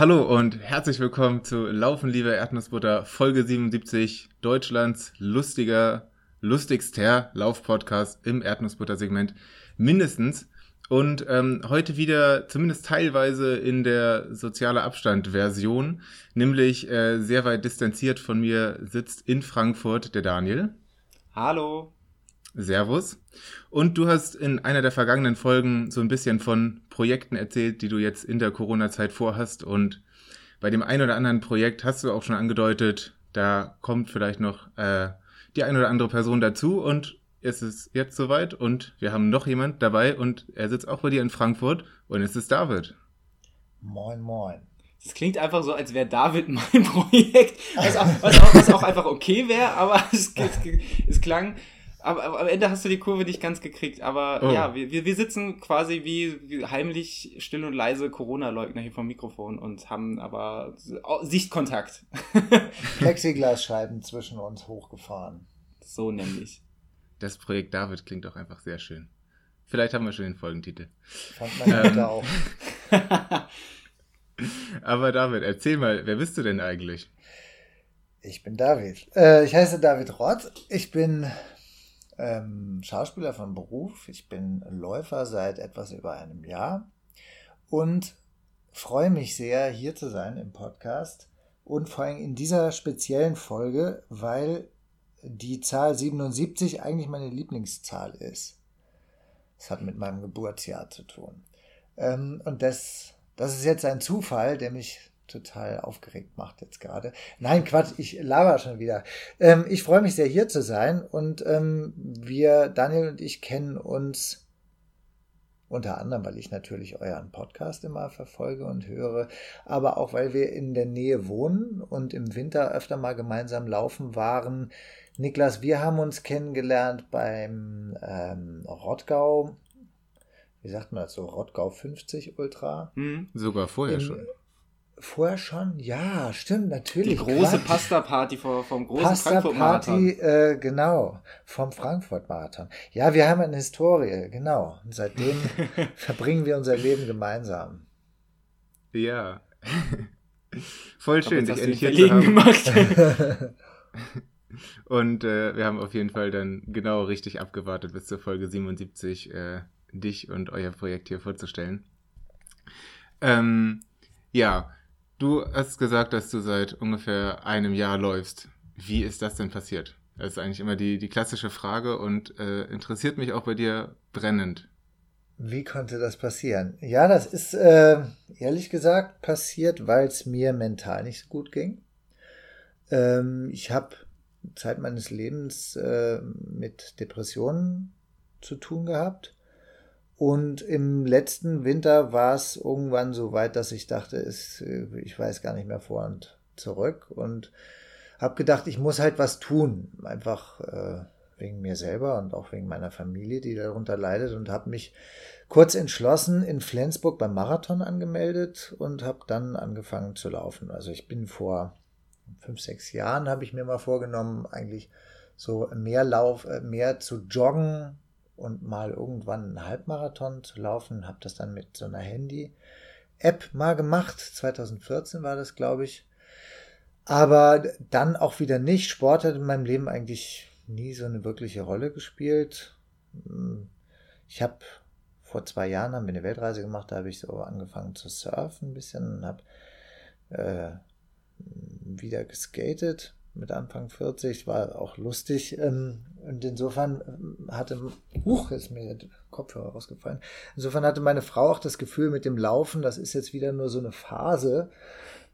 Hallo und herzlich willkommen zu Laufen, liebe Erdnussbutter, Folge 77, Deutschlands lustiger, lustigster Laufpodcast im Erdnussbutter-Segment mindestens. Und ähm, heute wieder zumindest teilweise in der soziale Abstand-Version, nämlich äh, sehr weit distanziert von mir sitzt in Frankfurt der Daniel. Hallo. Servus. Und du hast in einer der vergangenen Folgen so ein bisschen von Projekten erzählt, die du jetzt in der Corona-Zeit vorhast. Und bei dem einen oder anderen Projekt hast du auch schon angedeutet, da kommt vielleicht noch äh, die eine oder andere Person dazu. Und es ist jetzt soweit und wir haben noch jemand dabei und er sitzt auch bei dir in Frankfurt und es ist David. Moin, moin. Es klingt einfach so, als wäre David mein Projekt, was auch, was auch, was auch einfach okay wäre, aber es, es, es klang, aber, aber, am Ende hast du die Kurve nicht ganz gekriegt. Aber oh. ja, wir, wir sitzen quasi wie, wie heimlich still und leise Corona-Leugner hier vom Mikrofon und haben aber Sichtkontakt. Plexiglasscheiben zwischen uns hochgefahren. So nämlich. Das Projekt David klingt auch einfach sehr schön. Vielleicht haben wir schon den Folgentitel. Fand man ähm, auch. Aber David, erzähl mal, wer bist du denn eigentlich? Ich bin David. Äh, ich heiße David Roth. Ich bin ähm, Schauspieler von Beruf. Ich bin Läufer seit etwas über einem Jahr und freue mich sehr, hier zu sein im Podcast und vor allem in dieser speziellen Folge, weil die Zahl 77 eigentlich meine Lieblingszahl ist. Das hat mit meinem Geburtsjahr zu tun. Ähm, und das, das ist jetzt ein Zufall, der mich total aufgeregt macht jetzt gerade. Nein, Quatsch, ich laber schon wieder. Ähm, ich freue mich sehr, hier zu sein. Und ähm, wir, Daniel und ich, kennen uns unter anderem, weil ich natürlich euren Podcast immer verfolge und höre, aber auch, weil wir in der Nähe wohnen und im Winter öfter mal gemeinsam laufen waren. Niklas, wir haben uns kennengelernt beim ähm, Rottgau, wie sagt man das so, Rottgau 50 Ultra. Mhm, sogar vorher Im, schon. Vorher schon? Ja, stimmt, natürlich. Die große Pasta-Party vom, vom großen Frankfurt-Marathon. Äh, genau, vom Frankfurt-Marathon. Ja, wir haben eine Historie, genau. Und seitdem verbringen wir unser Leben gemeinsam. Ja. Voll schön, dich endlich hier zu haben. gemacht. Und äh, wir haben auf jeden Fall dann genau richtig abgewartet bis zur Folge 77, äh, dich und euer Projekt hier vorzustellen. Ähm, ja, du hast gesagt, dass du seit ungefähr einem Jahr läufst. Wie ist das denn passiert? Das ist eigentlich immer die, die klassische Frage und äh, interessiert mich auch bei dir brennend. Wie konnte das passieren? Ja, das ist äh, ehrlich gesagt passiert, weil es mir mental nicht so gut ging. Ähm, ich habe Zeit meines Lebens äh, mit Depressionen zu tun gehabt. Und im letzten Winter war es irgendwann so weit, dass ich dachte, es, äh, ich weiß gar nicht mehr vor und zurück. Und habe gedacht, ich muss halt was tun, einfach äh, wegen mir selber und auch wegen meiner Familie, die darunter leidet. Und habe mich kurz entschlossen in Flensburg beim Marathon angemeldet und habe dann angefangen zu laufen. Also ich bin vor fünf, sechs Jahren habe ich mir mal vorgenommen, eigentlich so mehr Lauf, äh, mehr zu joggen und mal irgendwann einen Halbmarathon zu laufen. Habe das dann mit so einer Handy-App mal gemacht. 2014 war das, glaube ich. Aber dann auch wieder nicht. Sport hat in meinem Leben eigentlich nie so eine wirkliche Rolle gespielt. Ich habe vor zwei Jahren haben wir eine Weltreise gemacht, da habe ich so angefangen zu surfen ein bisschen und habe äh, wieder geskatet mit Anfang 40, war auch lustig. Ähm, und insofern ähm, hatte, huch, ist mir der Kopfhörer rausgefallen. Insofern hatte meine Frau auch das Gefühl mit dem Laufen, das ist jetzt wieder nur so eine Phase.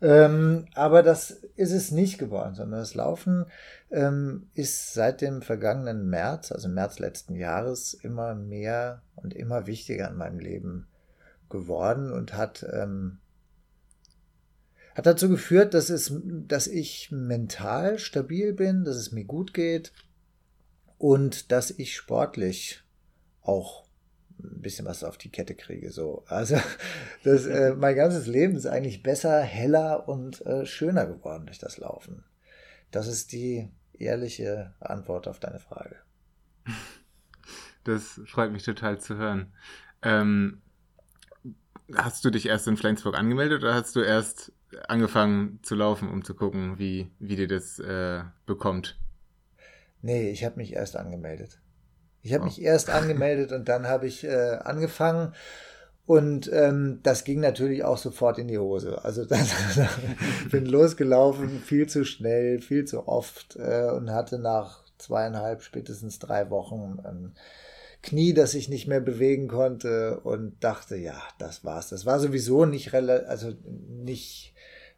Ähm, aber das ist es nicht geworden, sondern das Laufen ähm, ist seit dem vergangenen März, also März letzten Jahres, immer mehr und immer wichtiger in meinem Leben geworden und hat ähm, hat dazu geführt, dass, es, dass ich mental stabil bin, dass es mir gut geht und dass ich sportlich auch ein bisschen was auf die Kette kriege. So. Also das, äh, mein ganzes Leben ist eigentlich besser, heller und äh, schöner geworden durch das Laufen. Das ist die ehrliche Antwort auf deine Frage. Das freut mich total zu hören. Ähm, hast du dich erst in Flensburg angemeldet oder hast du erst angefangen zu laufen, um zu gucken, wie, wie dir das äh, bekommt? Nee, ich habe mich erst angemeldet. Ich habe oh. mich erst angemeldet und dann habe ich äh, angefangen. Und ähm, das ging natürlich auch sofort in die Hose. Also das, bin losgelaufen, viel zu schnell, viel zu oft äh, und hatte nach zweieinhalb, spätestens drei Wochen ein Knie, das ich nicht mehr bewegen konnte und dachte, ja, das war's. Das war sowieso nicht, also nicht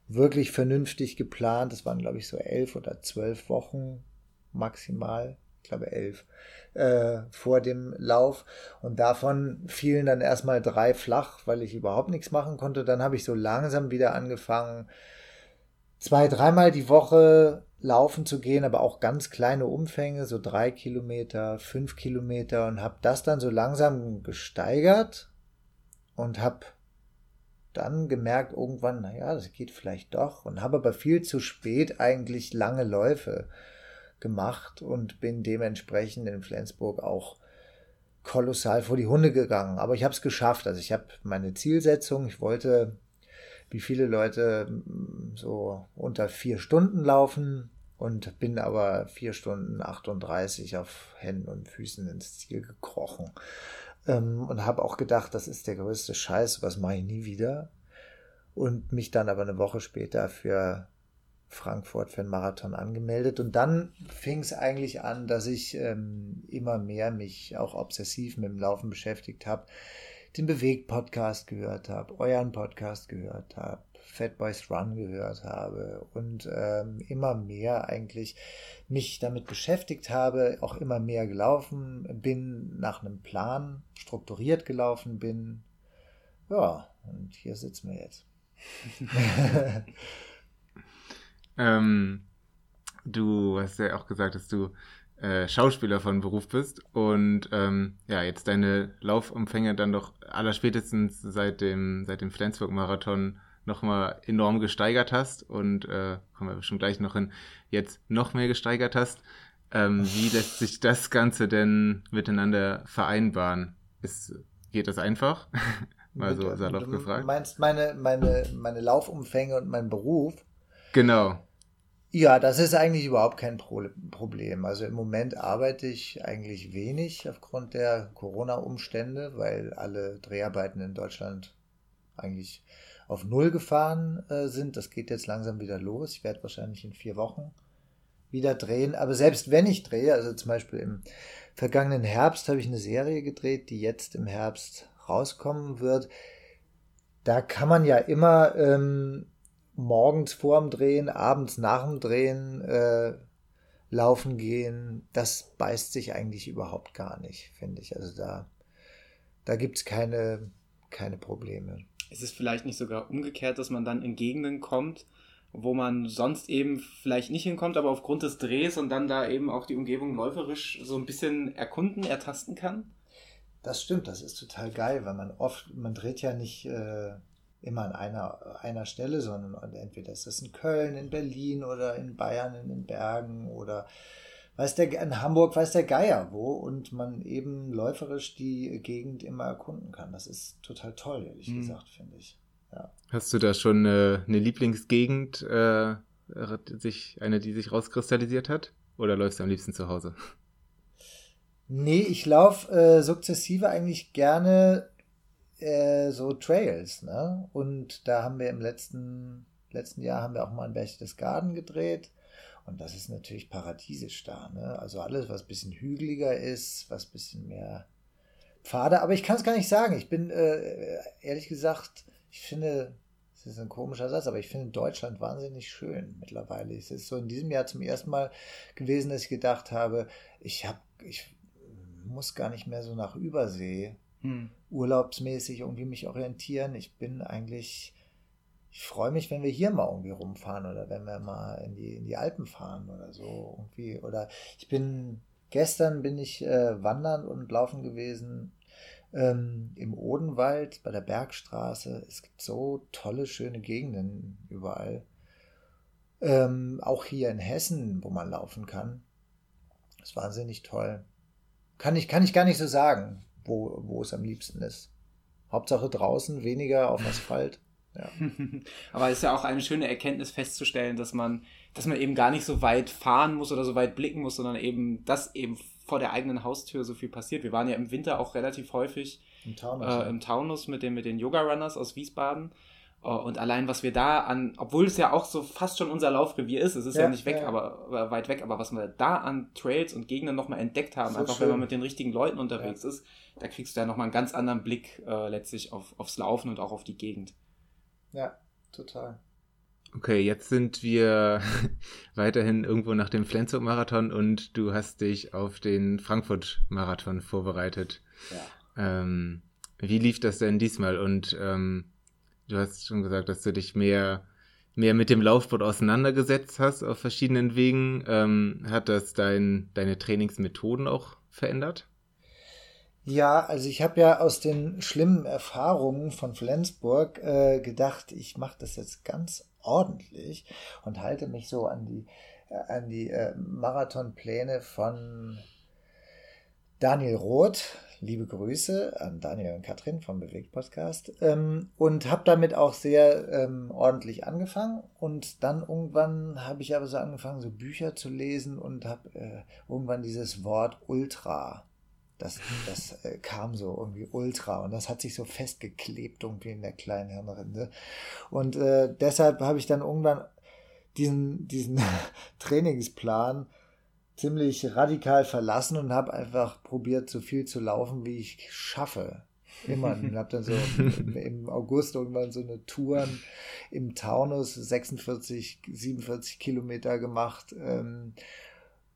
wirklich vernünftig geplant. Das waren, glaube ich, so elf oder zwölf Wochen maximal, ich glaube elf, äh, vor dem Lauf. Und davon fielen dann erstmal drei flach, weil ich überhaupt nichts machen konnte. Dann habe ich so langsam wieder angefangen, zwei, dreimal die Woche laufen zu gehen, aber auch ganz kleine Umfänge, so drei Kilometer, fünf Kilometer und habe das dann so langsam gesteigert und habe dann gemerkt irgendwann, naja, das geht vielleicht doch und habe aber viel zu spät eigentlich lange Läufe gemacht und bin dementsprechend in Flensburg auch kolossal vor die Hunde gegangen. Aber ich habe es geschafft. Also ich habe meine Zielsetzung. Ich wollte, wie viele Leute, so unter vier Stunden laufen und bin aber vier Stunden 38 auf Händen und Füßen ins Ziel gekrochen. Ähm, und habe auch gedacht, das ist der größte Scheiß, was mache ich nie wieder. Und mich dann aber eine Woche später für Frankfurt für einen Marathon angemeldet. Und dann fing es eigentlich an, dass ich ähm, immer mehr mich auch obsessiv mit dem Laufen beschäftigt habe, den Bewegt-Podcast gehört habe, euren Podcast gehört habe, Fat Boys Run gehört habe und ähm, immer mehr eigentlich mich damit beschäftigt habe, auch immer mehr gelaufen bin, nach einem Plan strukturiert gelaufen bin. Ja, und hier sitzen wir jetzt. Ähm, du hast ja auch gesagt, dass du äh, Schauspieler von Beruf bist und ähm, ja, jetzt deine Laufumfänge dann doch allerspätestens seit dem, seit dem Flensburg-Marathon nochmal enorm gesteigert hast und äh, kommen wir bestimmt gleich noch hin, jetzt noch mehr gesteigert hast. Ähm, wie lässt sich das Ganze denn miteinander vereinbaren? Ist, geht das einfach? Mal so salopp gefragt. Du meinst meine, meine, meine Laufumfänge und mein Beruf? Genau. Ja, das ist eigentlich überhaupt kein Problem. Also im Moment arbeite ich eigentlich wenig aufgrund der Corona-Umstände, weil alle Dreharbeiten in Deutschland eigentlich auf Null gefahren äh, sind. Das geht jetzt langsam wieder los. Ich werde wahrscheinlich in vier Wochen wieder drehen. Aber selbst wenn ich drehe, also zum Beispiel im vergangenen Herbst habe ich eine Serie gedreht, die jetzt im Herbst rauskommen wird. Da kann man ja immer ähm, morgens vorm Drehen, abends nach dem Drehen äh, laufen gehen, das beißt sich eigentlich überhaupt gar nicht, finde ich. Also da, da gibt es keine, keine Probleme. Ist es vielleicht nicht sogar umgekehrt, dass man dann in Gegenden kommt, wo man sonst eben vielleicht nicht hinkommt, aber aufgrund des Drehs und dann da eben auch die Umgebung läuferisch so ein bisschen erkunden, ertasten kann? Das stimmt, das ist total geil, weil man oft, man dreht ja nicht äh, immer an einer, einer Stelle, sondern entweder ist das in Köln, in Berlin oder in Bayern, in den Bergen oder weiß der, in Hamburg weiß der Geier wo und man eben läuferisch die Gegend immer erkunden kann. Das ist total toll, ehrlich mhm. gesagt, finde ich. Ja. Hast du da schon eine, eine Lieblingsgegend, äh, sich, eine, die sich rauskristallisiert hat? Oder läufst du am liebsten zu Hause? Nee, ich laufe äh, sukzessive eigentlich gerne äh, so Trails, ne? Und da haben wir im letzten, letzten Jahr haben wir auch mal ein Berchtesgaden gedreht. Und das ist natürlich paradiesisch da, ne? Also alles, was ein bisschen hügeliger ist, was ein bisschen mehr Pfade. Aber ich kann es gar nicht sagen. Ich bin, äh, ehrlich gesagt, ich finde, das ist ein komischer Satz, aber ich finde Deutschland wahnsinnig schön mittlerweile. Es ist so in diesem Jahr zum ersten Mal gewesen, dass ich gedacht habe, ich habe, ich muss gar nicht mehr so nach Übersee hm. urlaubsmäßig irgendwie mich orientieren. Ich bin eigentlich, ich freue mich, wenn wir hier mal irgendwie rumfahren oder wenn wir mal in die, in die Alpen fahren oder so irgendwie. Oder ich bin, gestern bin ich äh, wandern und laufen gewesen ähm, im Odenwald bei der Bergstraße. Es gibt so tolle, schöne Gegenden überall. Ähm, auch hier in Hessen, wo man laufen kann. Ist wahnsinnig toll. Kann ich, kann ich gar nicht so sagen wo, wo es am liebsten ist. Hauptsache draußen, weniger auf Asphalt. Ja. Aber es ist ja auch eine schöne Erkenntnis festzustellen, dass man, dass man eben gar nicht so weit fahren muss oder so weit blicken muss, sondern eben, dass eben vor der eigenen Haustür so viel passiert. Wir waren ja im Winter auch relativ häufig Im Taunus, äh, ja. im Taunus mit den, mit den Yoga-Runners aus Wiesbaden. Äh, Und allein, was wir da an, obwohl es ja auch so fast schon unser Laufrevier ist, es ist ja, Ja, nicht weg, ja. aber weit weg, aber was wir da an Trails und Gegenden nochmal entdeckt haben, So einfach wenn man schön. mit den richtigen Leuten unterwegs ist, da kriegst du ja nochmal einen ganz anderen Blick äh, letztlich auf, aufs Laufen und auch auf die Gegend. Ja, total. Okay, jetzt sind wir weiterhin irgendwo nach dem Flensburg-Marathon und du hast dich auf den Frankfurt-Marathon vorbereitet. Ja. Ähm, wie lief das denn diesmal? Und ähm, du hast schon gesagt, dass du dich mehr, mehr mit dem Laufsport auseinandergesetzt hast auf verschiedenen Wegen. Ähm, hat das dein, deine Trainingsmethoden auch verändert? Ja, also ich habe ja aus den schlimmen Erfahrungen von Flensburg äh, gedacht, ich mache das jetzt ganz ordentlich und halte mich so an die, äh, an die äh, Marathonpläne von Daniel Roth. Liebe Grüße an Daniel und Katrin vom Bewegt Podcast. Ähm, und habe damit auch sehr ähm, ordentlich angefangen. Und dann irgendwann habe ich aber so angefangen, so Bücher zu lesen und habe äh, irgendwann dieses Wort Ultra das, das äh, kam so irgendwie ultra und das hat sich so festgeklebt irgendwie in der kleinen Hirnrinde. Und äh, deshalb habe ich dann irgendwann diesen, diesen Trainingsplan ziemlich radikal verlassen und habe einfach probiert, so viel zu laufen, wie ich schaffe. Immer. Und habe dann so im, im August irgendwann so eine Touren im Taunus, 46, 47 Kilometer gemacht. Ähm,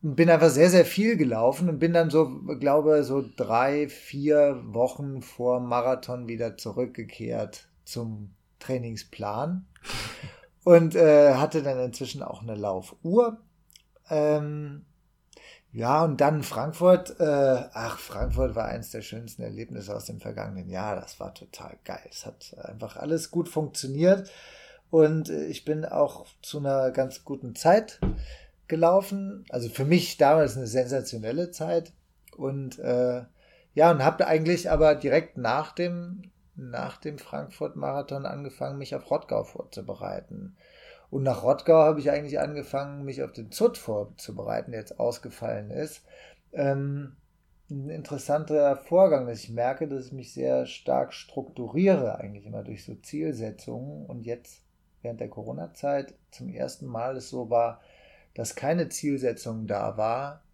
und bin einfach sehr, sehr viel gelaufen und bin dann so, glaube so drei, vier Wochen vor Marathon wieder zurückgekehrt zum Trainingsplan und äh, hatte dann inzwischen auch eine Laufuhr. Ähm, ja, und dann Frankfurt. Äh, ach, Frankfurt war eins der schönsten Erlebnisse aus dem vergangenen Jahr. Das war total geil. Es hat einfach alles gut funktioniert. Und äh, ich bin auch zu einer ganz guten Zeit gelaufen. Also für mich damals eine sensationelle Zeit. Und äh, ja, und habe eigentlich aber direkt nach dem, nach dem Frankfurt-Marathon angefangen, mich auf Rottgau vorzubereiten. Und nach Rottgau habe ich eigentlich angefangen, mich auf den Zut vorzubereiten, der jetzt ausgefallen ist. Ähm, ein interessanter Vorgang, dass ich merke, dass ich mich sehr stark strukturiere, eigentlich immer durch so Zielsetzungen. Und jetzt während der Corona-Zeit zum ersten Mal es so war, dass keine Zielsetzung da war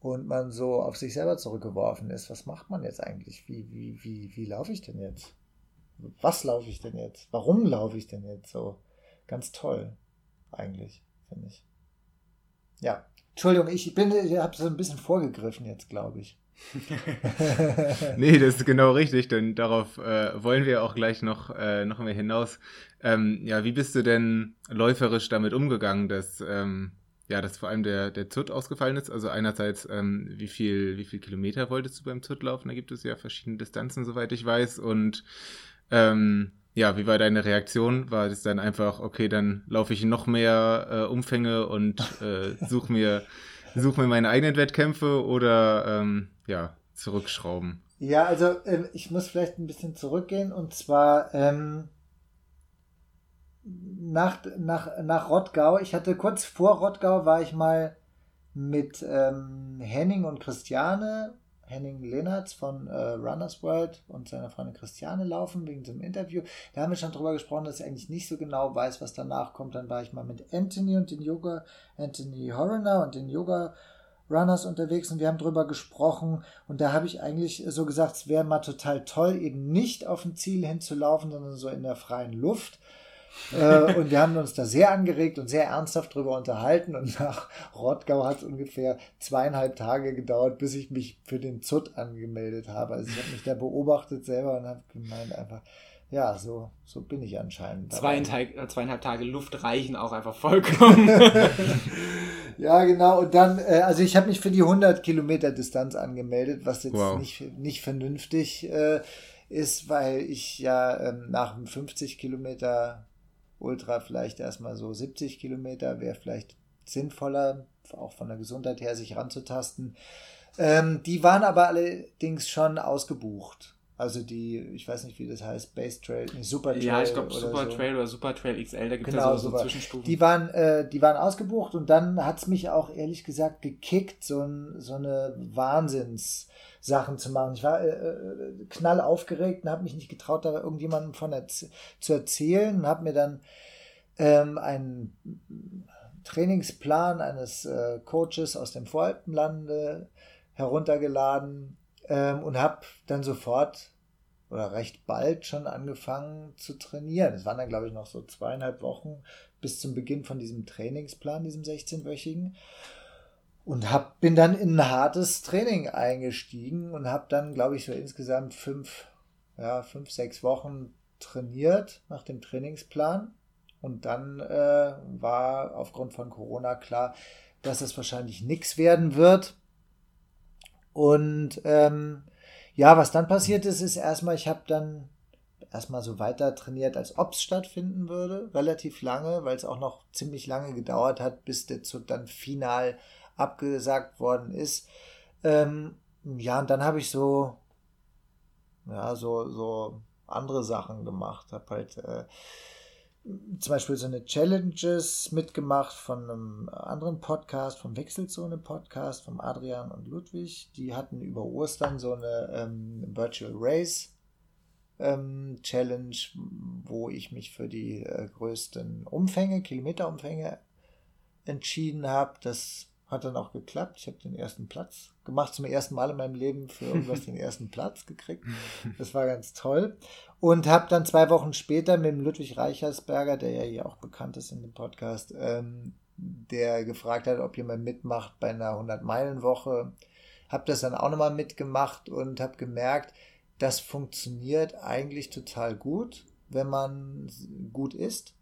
und man so auf sich selber zurückgeworfen ist. Was macht man jetzt eigentlich? Wie, wie, wie, wie laufe ich denn jetzt? Was laufe ich denn jetzt? Warum laufe ich denn jetzt so? Ganz toll, eigentlich, finde ich. Ja, Entschuldigung, ich bin, ich habe so ein bisschen vorgegriffen jetzt, glaube ich. nee, das ist genau richtig, denn darauf äh, wollen wir auch gleich noch, äh, noch mehr hinaus. Ähm, ja, wie bist du denn läuferisch damit umgegangen, dass, ähm, ja, dass vor allem der, der Zut ausgefallen ist? Also einerseits, ähm, wie viel, wie viel Kilometer wolltest du beim Zut laufen? Da gibt es ja verschiedene Distanzen, soweit ich weiß. Und ähm, ja, wie war deine Reaktion? War das dann einfach, okay, dann laufe ich noch mehr äh, Umfänge und äh, such mir, such mir meine eigenen Wettkämpfe oder ähm, ja, zurückschrauben? Ja, also ähm, ich muss vielleicht ein bisschen zurückgehen und zwar ähm, nach, nach, nach Rottgau. Ich hatte kurz vor Rottgau war ich mal mit ähm, Henning und Christiane, Henning Lehnertz von äh, Runners World und seiner Freundin Christiane laufen wegen einem Interview. Da haben wir schon drüber gesprochen, dass ich eigentlich nicht so genau weiß, was danach kommt. Dann war ich mal mit Anthony und den Yoga, Anthony Horner und den Yoga Runners unterwegs und wir haben drüber gesprochen und da habe ich eigentlich so gesagt, es wäre mal total toll, eben nicht auf ein Ziel hinzulaufen, sondern so in der freien Luft. Äh, und wir haben uns da sehr angeregt und sehr ernsthaft drüber unterhalten und nach Rottgau hat es ungefähr zweieinhalb Tage gedauert, bis ich mich für den ZUT angemeldet habe. Also ich habe mich da beobachtet selber und habe gemeint einfach, ja, so, so bin ich anscheinend. Zweieinhalb, äh, zweieinhalb Tage Luft reichen auch einfach vollkommen. ja, genau. Und dann, äh, also ich habe mich für die 100 Kilometer Distanz angemeldet, was jetzt Wow. nicht, nicht vernünftig äh, ist, weil ich ja ähm, nach dem 50 Kilometer Ultra vielleicht erstmal so 70 Kilometer wäre vielleicht sinnvoller, auch von der Gesundheit her sich ranzutasten. Ähm, die waren aber allerdings schon ausgebucht. Also die, ich weiß nicht, wie das heißt, Base Trail, nee, Super Trail. Ja, ich glaube Super so. Trail oder Super Trail XL, da gibt es genau, ja so, so Zwischenstufen. Die waren, äh, die waren ausgebucht und dann hat es mich auch ehrlich gesagt gekickt, so, ein, so eine Wahnsinnssachen zu machen. Ich war äh, äh knall aufgeregt und habe mich nicht getraut, da irgendjemandem von erz zu erzählen und habe mir dann ähm, einen Trainingsplan eines äh, Coaches aus dem Voralpenlande heruntergeladen ähm, und habe dann sofort oder recht bald schon angefangen zu trainieren. Es waren dann, glaube ich, noch so zweieinhalb Wochen bis zum Beginn von diesem Trainingsplan, diesem 16-wöchigen. Und hab, bin dann in ein hartes Training eingestiegen und habe dann, glaube ich, so insgesamt fünf, ja, fünf, sechs Wochen trainiert nach dem Trainingsplan. Und dann äh, war aufgrund von Corona klar, dass es wahrscheinlich nichts werden wird. Und ähm, ja, was dann passiert ist, ist erstmal, ich habe dann erstmal so weiter trainiert, als ob es stattfinden würde, relativ lange, weil es auch noch ziemlich lange gedauert hat, bis der Zug dann final abgesagt worden ist. Ähm, ja, und dann habe ich so, ja, so, so andere Sachen gemacht, habe halt äh, zum Beispiel so eine Challenges mitgemacht von einem anderen Podcast, vom Wechselzone Podcast, vom Adrian und Ludwig. Die hatten über Ostern so eine ähm, Virtual Race ähm, Challenge, wo ich mich für die äh, größten Umfänge, Kilometerumfänge entschieden habe. Das hat dann auch geklappt. Ich habe den ersten Platz gemacht, zum ersten Mal in meinem Leben für irgendwas den ersten Platz gekriegt. Das war ganz toll. Und habe dann zwei Wochen später mit dem Ludwig Reichersberger, der ja hier auch bekannt ist in dem Podcast, ähm, der gefragt hat, ob jemand mitmacht bei einer 100-Meilen-Woche. Habe das dann auch nochmal mitgemacht und habe gemerkt, das funktioniert eigentlich total gut, wenn man gut isst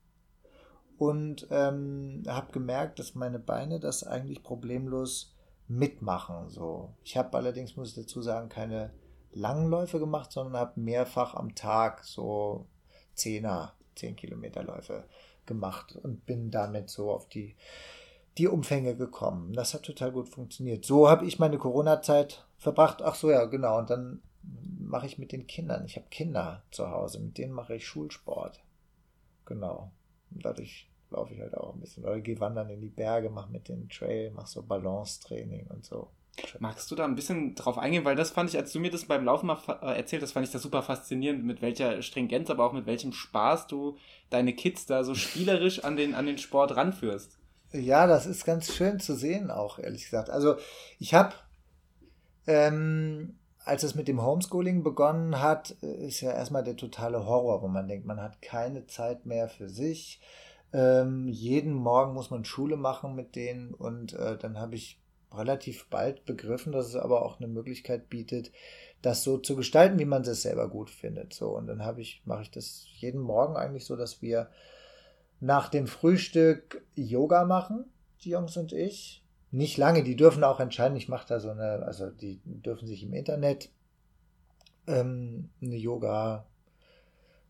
und ähm, habe gemerkt, dass meine Beine das eigentlich problemlos mitmachen. So, ich habe allerdings muss ich dazu sagen keine langen Läufe gemacht, sondern habe mehrfach am Tag so Zehner, 10 Kilometer Läufe gemacht und bin damit so auf die die Umfänge gekommen. Das hat total gut funktioniert. So habe ich meine Corona-Zeit verbracht. Ach so, ja, genau. Und dann mache ich mit den Kindern. Ich habe Kinder zu Hause, mit denen mache ich Schulsport. Genau. Und dadurch laufe ich halt auch ein bisschen. Oder gehe wandern in die Berge, mache mit den Trail, mache so Balance-Training und so. Magst du da ein bisschen drauf eingehen? Weil das fand ich, als du mir das beim Laufen mal äh, erzählt hast, fand ich das super faszinierend, mit welcher Stringenz, aber auch mit welchem Spaß du deine Kids da so spielerisch an den, an den Sport ranführst. Ja, das ist ganz schön zu sehen, auch ehrlich gesagt. Also, ich habe, ähm, als es mit dem Homeschooling begonnen hat, äh, ist ja erstmal der totale Horror, wo man denkt, man hat keine Zeit mehr für sich ähm, jeden Morgen muss man Schule machen mit denen und äh, dann habe ich relativ bald begriffen, dass es aber auch eine Möglichkeit bietet, das so zu gestalten, wie man es selber gut findet. So und dann habe ich mache ich das jeden Morgen eigentlich so, dass wir nach dem Frühstück Yoga machen, die Jungs und ich. Nicht lange, die dürfen auch entscheiden. Ich mache da so eine, also die dürfen sich im Internet ähm, eine Yoga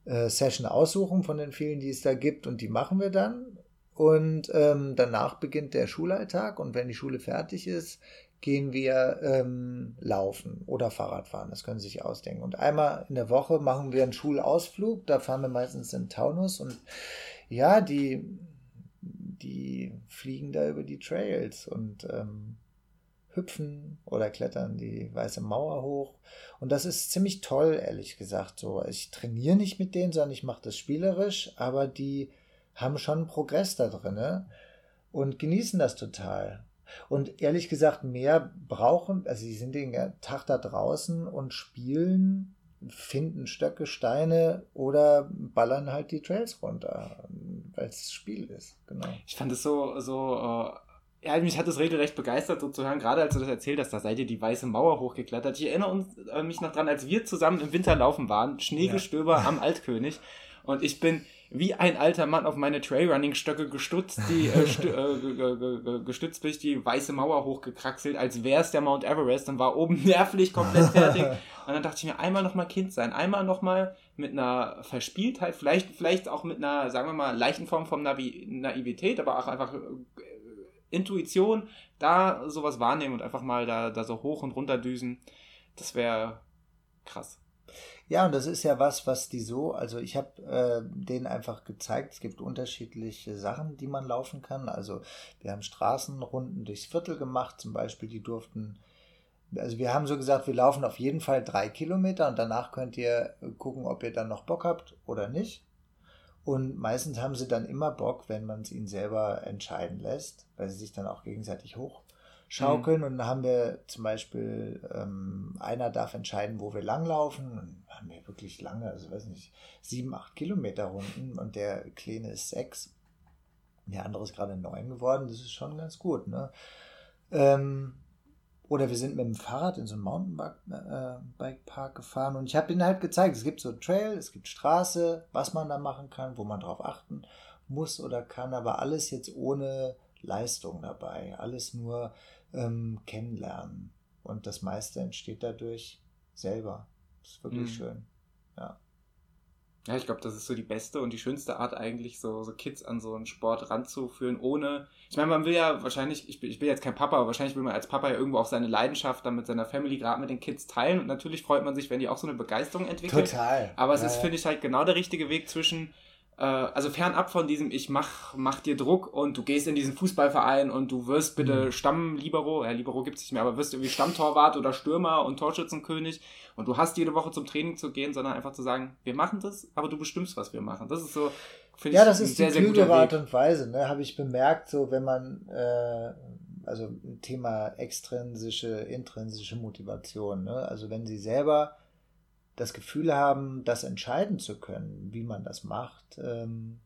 äh, Session aussuchen von den vielen, die es da gibt und die machen wir dann. Und ähm, danach beginnt der Schulalltag und wenn die Schule fertig ist, gehen wir ähm, laufen oder Fahrrad fahren. Das können Sie sich ausdenken. Und einmal in der Woche machen wir einen Schulausflug. Da fahren wir meistens in Taunus und ja, die, die fliegen da über die Trails und ähm, hüpfen oder klettern die weiße Mauer hoch. Und das ist ziemlich toll, ehrlich gesagt. So, ich trainiere nicht mit denen, sondern ich mache das spielerisch, aber die haben schon Progress da drin und genießen das total. Und ehrlich gesagt, mehr brauchen, also sie sind den Tag da draußen und spielen, finden Stöcke, Steine oder ballern halt die Trails runter, weil es Spiel ist. Genau. Ich fand es so, so uh ja, mich hat es regelrecht begeistert, so zu hören, gerade als du das erzählt hast, da seid ihr die weiße Mauer hochgeklettert. Ich erinnere uns, äh, mich noch dran, als wir zusammen im Winter laufen waren, Schneegestöber ja. am Altkönig. Und ich bin wie ein alter Mann auf meine Trailrunning-Stöcke gestützt, die, äh, äh, gestützt durch die weiße Mauer hochgekraxelt, als wäre es der Mount Everest und war oben nervlich komplett fertig. und dann dachte ich mir, einmal nochmal Kind sein, einmal nochmal mit einer Verspieltheit, vielleicht, vielleicht auch mit einer, sagen wir mal, leichten Form von Navi Naivität, aber auch einfach äh, Intuition, da sowas wahrnehmen und einfach mal da, da so hoch und runter düsen, das wäre krass. Ja, und das ist ja was, was die so, also ich habe äh, denen einfach gezeigt, es gibt unterschiedliche Sachen, die man laufen kann. Also wir haben Straßenrunden durchs Viertel gemacht, zum Beispiel, die durften, also wir haben so gesagt, wir laufen auf jeden Fall drei Kilometer und danach könnt ihr gucken, ob ihr dann noch Bock habt oder nicht. Und meistens haben sie dann immer Bock, wenn man es ihnen selber entscheiden lässt, weil sie sich dann auch gegenseitig hochschaukeln. Mhm. Und dann haben wir zum Beispiel, ähm, einer darf entscheiden, wo wir langlaufen. Und haben wir wirklich lange, also weiß nicht, sieben, acht Kilometer Runden und der Kleine ist sechs. Der andere ist gerade neun geworden. Das ist schon ganz gut. Ne? Ähm, oder wir sind mit dem Fahrrad in so einen Mountainbike-Park gefahren und ich habe ihnen halt gezeigt, es gibt so Trail, es gibt Straße, was man da machen kann, wo man drauf achten muss oder kann, aber alles jetzt ohne Leistung dabei, alles nur ähm, kennenlernen. Und das meiste entsteht dadurch selber. Das ist wirklich mhm. schön. Ja. Ja, ich glaube, das ist so die beste und die schönste Art eigentlich, so, so Kids an so einen Sport ranzuführen, ohne. Ich meine, man will ja wahrscheinlich, ich bin, ich bin jetzt kein Papa, aber wahrscheinlich will man als Papa ja irgendwo auch seine Leidenschaft dann mit seiner Family, gerade mit den Kids teilen. Und natürlich freut man sich, wenn die auch so eine Begeisterung entwickeln. Total. Aber es ja, ist, finde ich, halt genau der richtige Weg zwischen, also fernab von diesem, ich mach, mach dir Druck und du gehst in diesen Fußballverein und du wirst bitte mhm. Stamm-Libero, ja, Libero gibt es nicht mehr, aber wirst irgendwie Stammtorwart oder Stürmer und Torschützenkönig und du hast jede Woche zum Training zu gehen, sondern einfach zu sagen, wir machen das, aber du bestimmst, was wir machen. Das ist so, finde ja, ich, das ist sehr, die klügere Art und Weise, ne, habe ich bemerkt, so wenn man, äh, also Thema extrinsische, intrinsische Motivation, ne, also wenn sie selber das Gefühl haben, das entscheiden zu können, wie man das macht, ähm,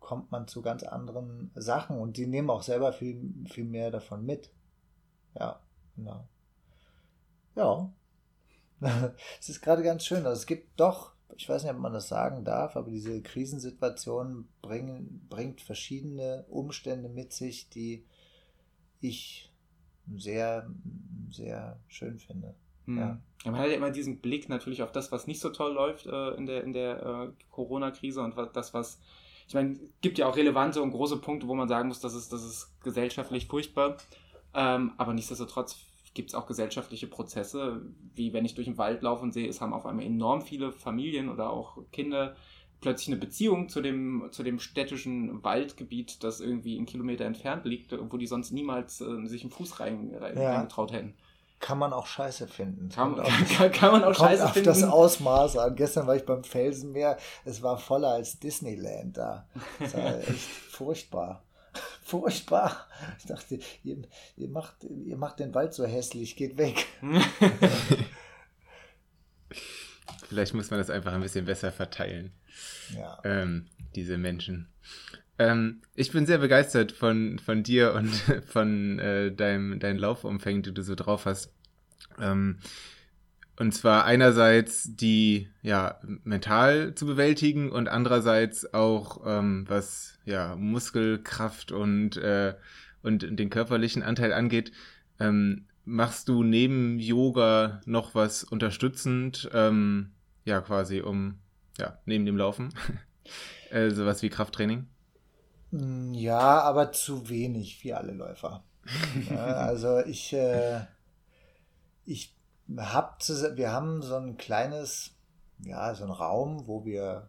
kommt man zu ganz anderen Sachen und die nehmen auch selber viel, viel mehr davon mit. Ja, genau. Ja. es ist gerade ganz schön. Also es gibt doch, ich weiß nicht, ob man das sagen darf, aber diese Krisensituation bringen, bringt verschiedene Umstände mit sich, die ich sehr, sehr schön finde. Mhm. Ja. Man hat ja immer diesen Blick natürlich auf das, was nicht so toll läuft äh, in der, in der äh, Corona-Krise und das, was, ich meine, gibt ja auch relevante und große Punkte, wo man sagen muss, das ist, das ist gesellschaftlich furchtbar. Ähm, aber nichtsdestotrotz gibt es auch gesellschaftliche Prozesse, wie wenn ich durch den Wald laufe und sehe, es haben auf einmal enorm viele Familien oder auch Kinder plötzlich eine Beziehung zu dem, zu dem städtischen Waldgebiet, das irgendwie einen Kilometer entfernt liegt, wo die sonst niemals äh, sich einen Fuß rein, rein, ja. reingetraut hätten kann man auch scheiße finden. Kann, kann, kann man auch scheiße auf finden. das Ausmaß an. Gestern war ich beim Felsenmeer, es war voller als Disneyland da. Das war echt furchtbar. Furchtbar. Ich dachte, ihr, ihr, macht, ihr macht den Wald so hässlich, geht weg. Vielleicht muss man das einfach ein bisschen besser verteilen. Ja. Ähm, diese Menschen. Ähm, ich bin sehr begeistert von, von dir und von äh, deinem, deinen Laufumfängen, die du so drauf hast. Ähm, und zwar einerseits die ja mental zu bewältigen und andererseits auch ähm, was ja Muskelkraft und äh, und den körperlichen Anteil angeht. Ähm, machst du neben Yoga noch was unterstützend? Ähm, ja, quasi um ja neben dem Laufen, äh, sowas wie Krafttraining? Hm, ja, aber zu wenig wie alle Läufer. ja, also ich äh, ich hab, wir haben so ein kleines, ja, so ein Raum, wo wir,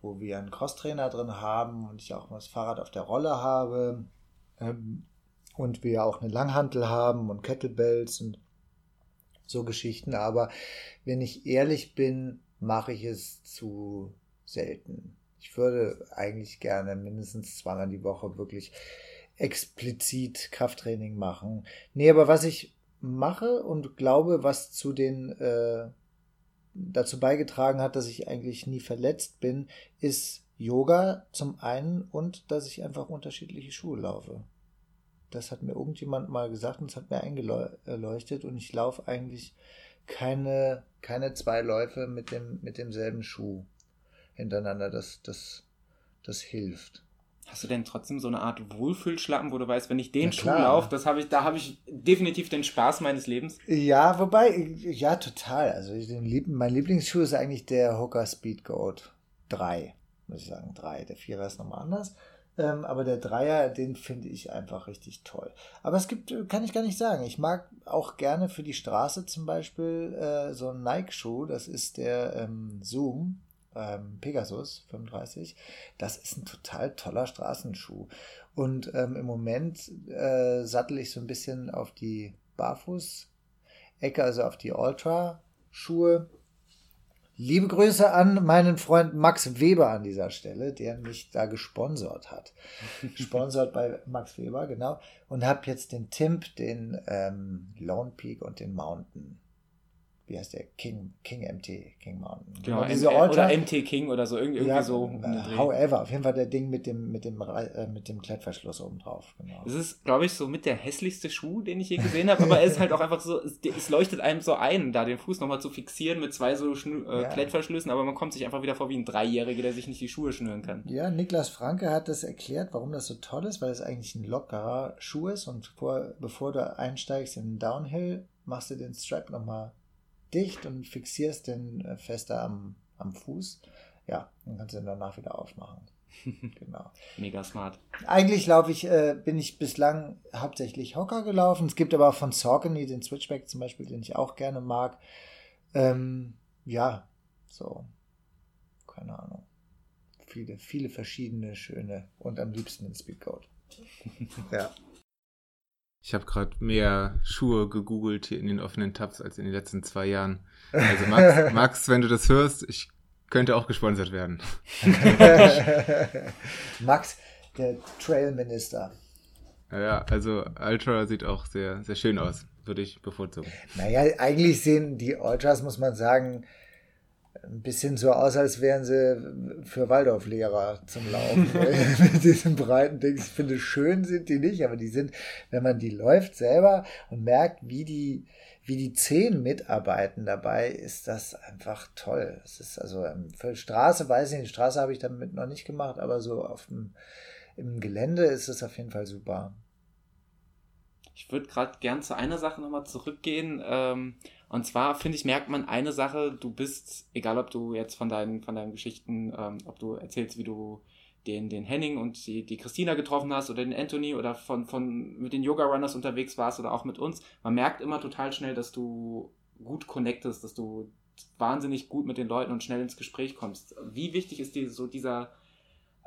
wo wir einen Crosstrainer drin haben und ich auch das Fahrrad auf der Rolle habe ähm, und wir auch eine Langhantel haben und Kettlebells und so Geschichten. Aber wenn ich ehrlich bin, mache ich es zu selten. Ich würde eigentlich gerne mindestens zweimal die Woche wirklich explizit Krafttraining machen. Nee, aber was ich mache und glaube, was zu den äh, dazu beigetragen hat, dass ich eigentlich nie verletzt bin, ist Yoga zum einen und dass ich einfach unterschiedliche Schuhe laufe. Das hat mir irgendjemand mal gesagt und es hat mir eingeleuchtet und ich laufe eigentlich keine, keine zwei Läufe mit dem, mit demselben Schuh hintereinander. Das, das, das hilft. Hast du denn trotzdem so eine Art Wohlfühlschlappen, wo du weißt, wenn ich den Schuh laufe, das habe ich, da habe ich definitiv den Spaß meines Lebens? Ja, wobei, ja, total. Also den, mein Lieblingsschuh ist eigentlich der Hooker Speed Goat 3, muss ich sagen, 3. Der 4 ist nochmal anders. Ähm, aber der Dreier, den finde ich einfach richtig toll. Aber es gibt, kann ich gar nicht sagen. Ich mag auch gerne für die Straße zum Beispiel äh, so einen Nike-Schuh. Das ist der ähm, Zoom ähm, Pegasus 35. Das ist ein total toller Straßenschuh. Und ähm, im Moment äh, sattel ich so ein bisschen auf die Barfuß-Ecke, also auf die Ultra-Schuhe. Liebe Grüße an meinen Freund Max Weber an dieser Stelle, der mich da gesponsert hat. Sponsert bei Max Weber, genau. Und habe jetzt den Timp, den ähm, Lone Peak und den Mountain wie heißt der? King, King MT, King Mountain. Genau, genau diese oder MT King oder so, irgendwie, ja, so. However, auf jeden Fall der Ding mit dem, mit dem, äh, mit dem Klettverschluss oben drauf. Genau. Es ist, glaube ich, so mit der hässlichste Schuh, den ich je gesehen habe, aber er ist halt auch einfach so, es, es, leuchtet einem so ein, da den Fuß nochmal zu fixieren mit zwei so Schnu äh, ja. Klettverschlüssen, aber man kommt sich einfach wieder vor wie ein Dreijähriger, der sich nicht die Schuhe schnüren kann. Ja, Niklas Franke hat das erklärt, warum das so toll ist, weil es eigentlich ein lockerer Schuh ist und vor, bevor du einsteigst in den Downhill, machst du den Strap nochmal dicht und fixierst den äh, fester am, am Fuß. Ja, dann kannst du ihn danach wieder aufmachen. genau. Mega smart. Eigentlich laufe ich, äh, bin ich bislang hauptsächlich Hocker gelaufen. Es gibt aber auch von Saucony den Switchback zum Beispiel, den ich auch gerne mag. Ähm, ja, so, keine Ahnung. Viele, viele verschiedene schöne und am liebsten in Speedcode. ja. Ich habe gerade mehr Schuhe gegoogelt hier in den offenen Tabs als in den letzten zwei Jahren. Also Max, Max wenn du das hörst, ich könnte auch gesponsert werden. Max, der Trailminister. Ja, also Ultra sieht auch sehr, sehr schön aus. Würde ich bevorzugen. Naja, eigentlich sehen die Ultras, muss man sagen, ein bisschen so aus, als wären sie für Waldorflehrer zum Laufen. Mit diesen breiten Dings. Ich finde, schön sind die nicht, aber die sind, wenn man die läuft selber und merkt, wie die, wie die Zehen mitarbeiten dabei, ist das einfach toll. Es ist also ähm, für Straße, weiß ich nicht, Straße habe ich damit noch nicht gemacht, aber so auf dem, im Gelände ist es auf jeden Fall super. Ich würde gerade gern zu einer Sache nochmal zurückgehen. Ähm, und zwar, finde ich, merkt man eine Sache, du bist, egal ob du jetzt von deinen, von deinen Geschichten, ähm, ob du erzählst, wie du den, den Henning und die, die Christina getroffen hast oder den Anthony oder von, von mit den Yoga Runners unterwegs warst oder auch mit uns. Man merkt immer total schnell, dass du gut connectest, dass du wahnsinnig gut mit den Leuten und schnell ins Gespräch kommst. Wie wichtig ist dir so dieser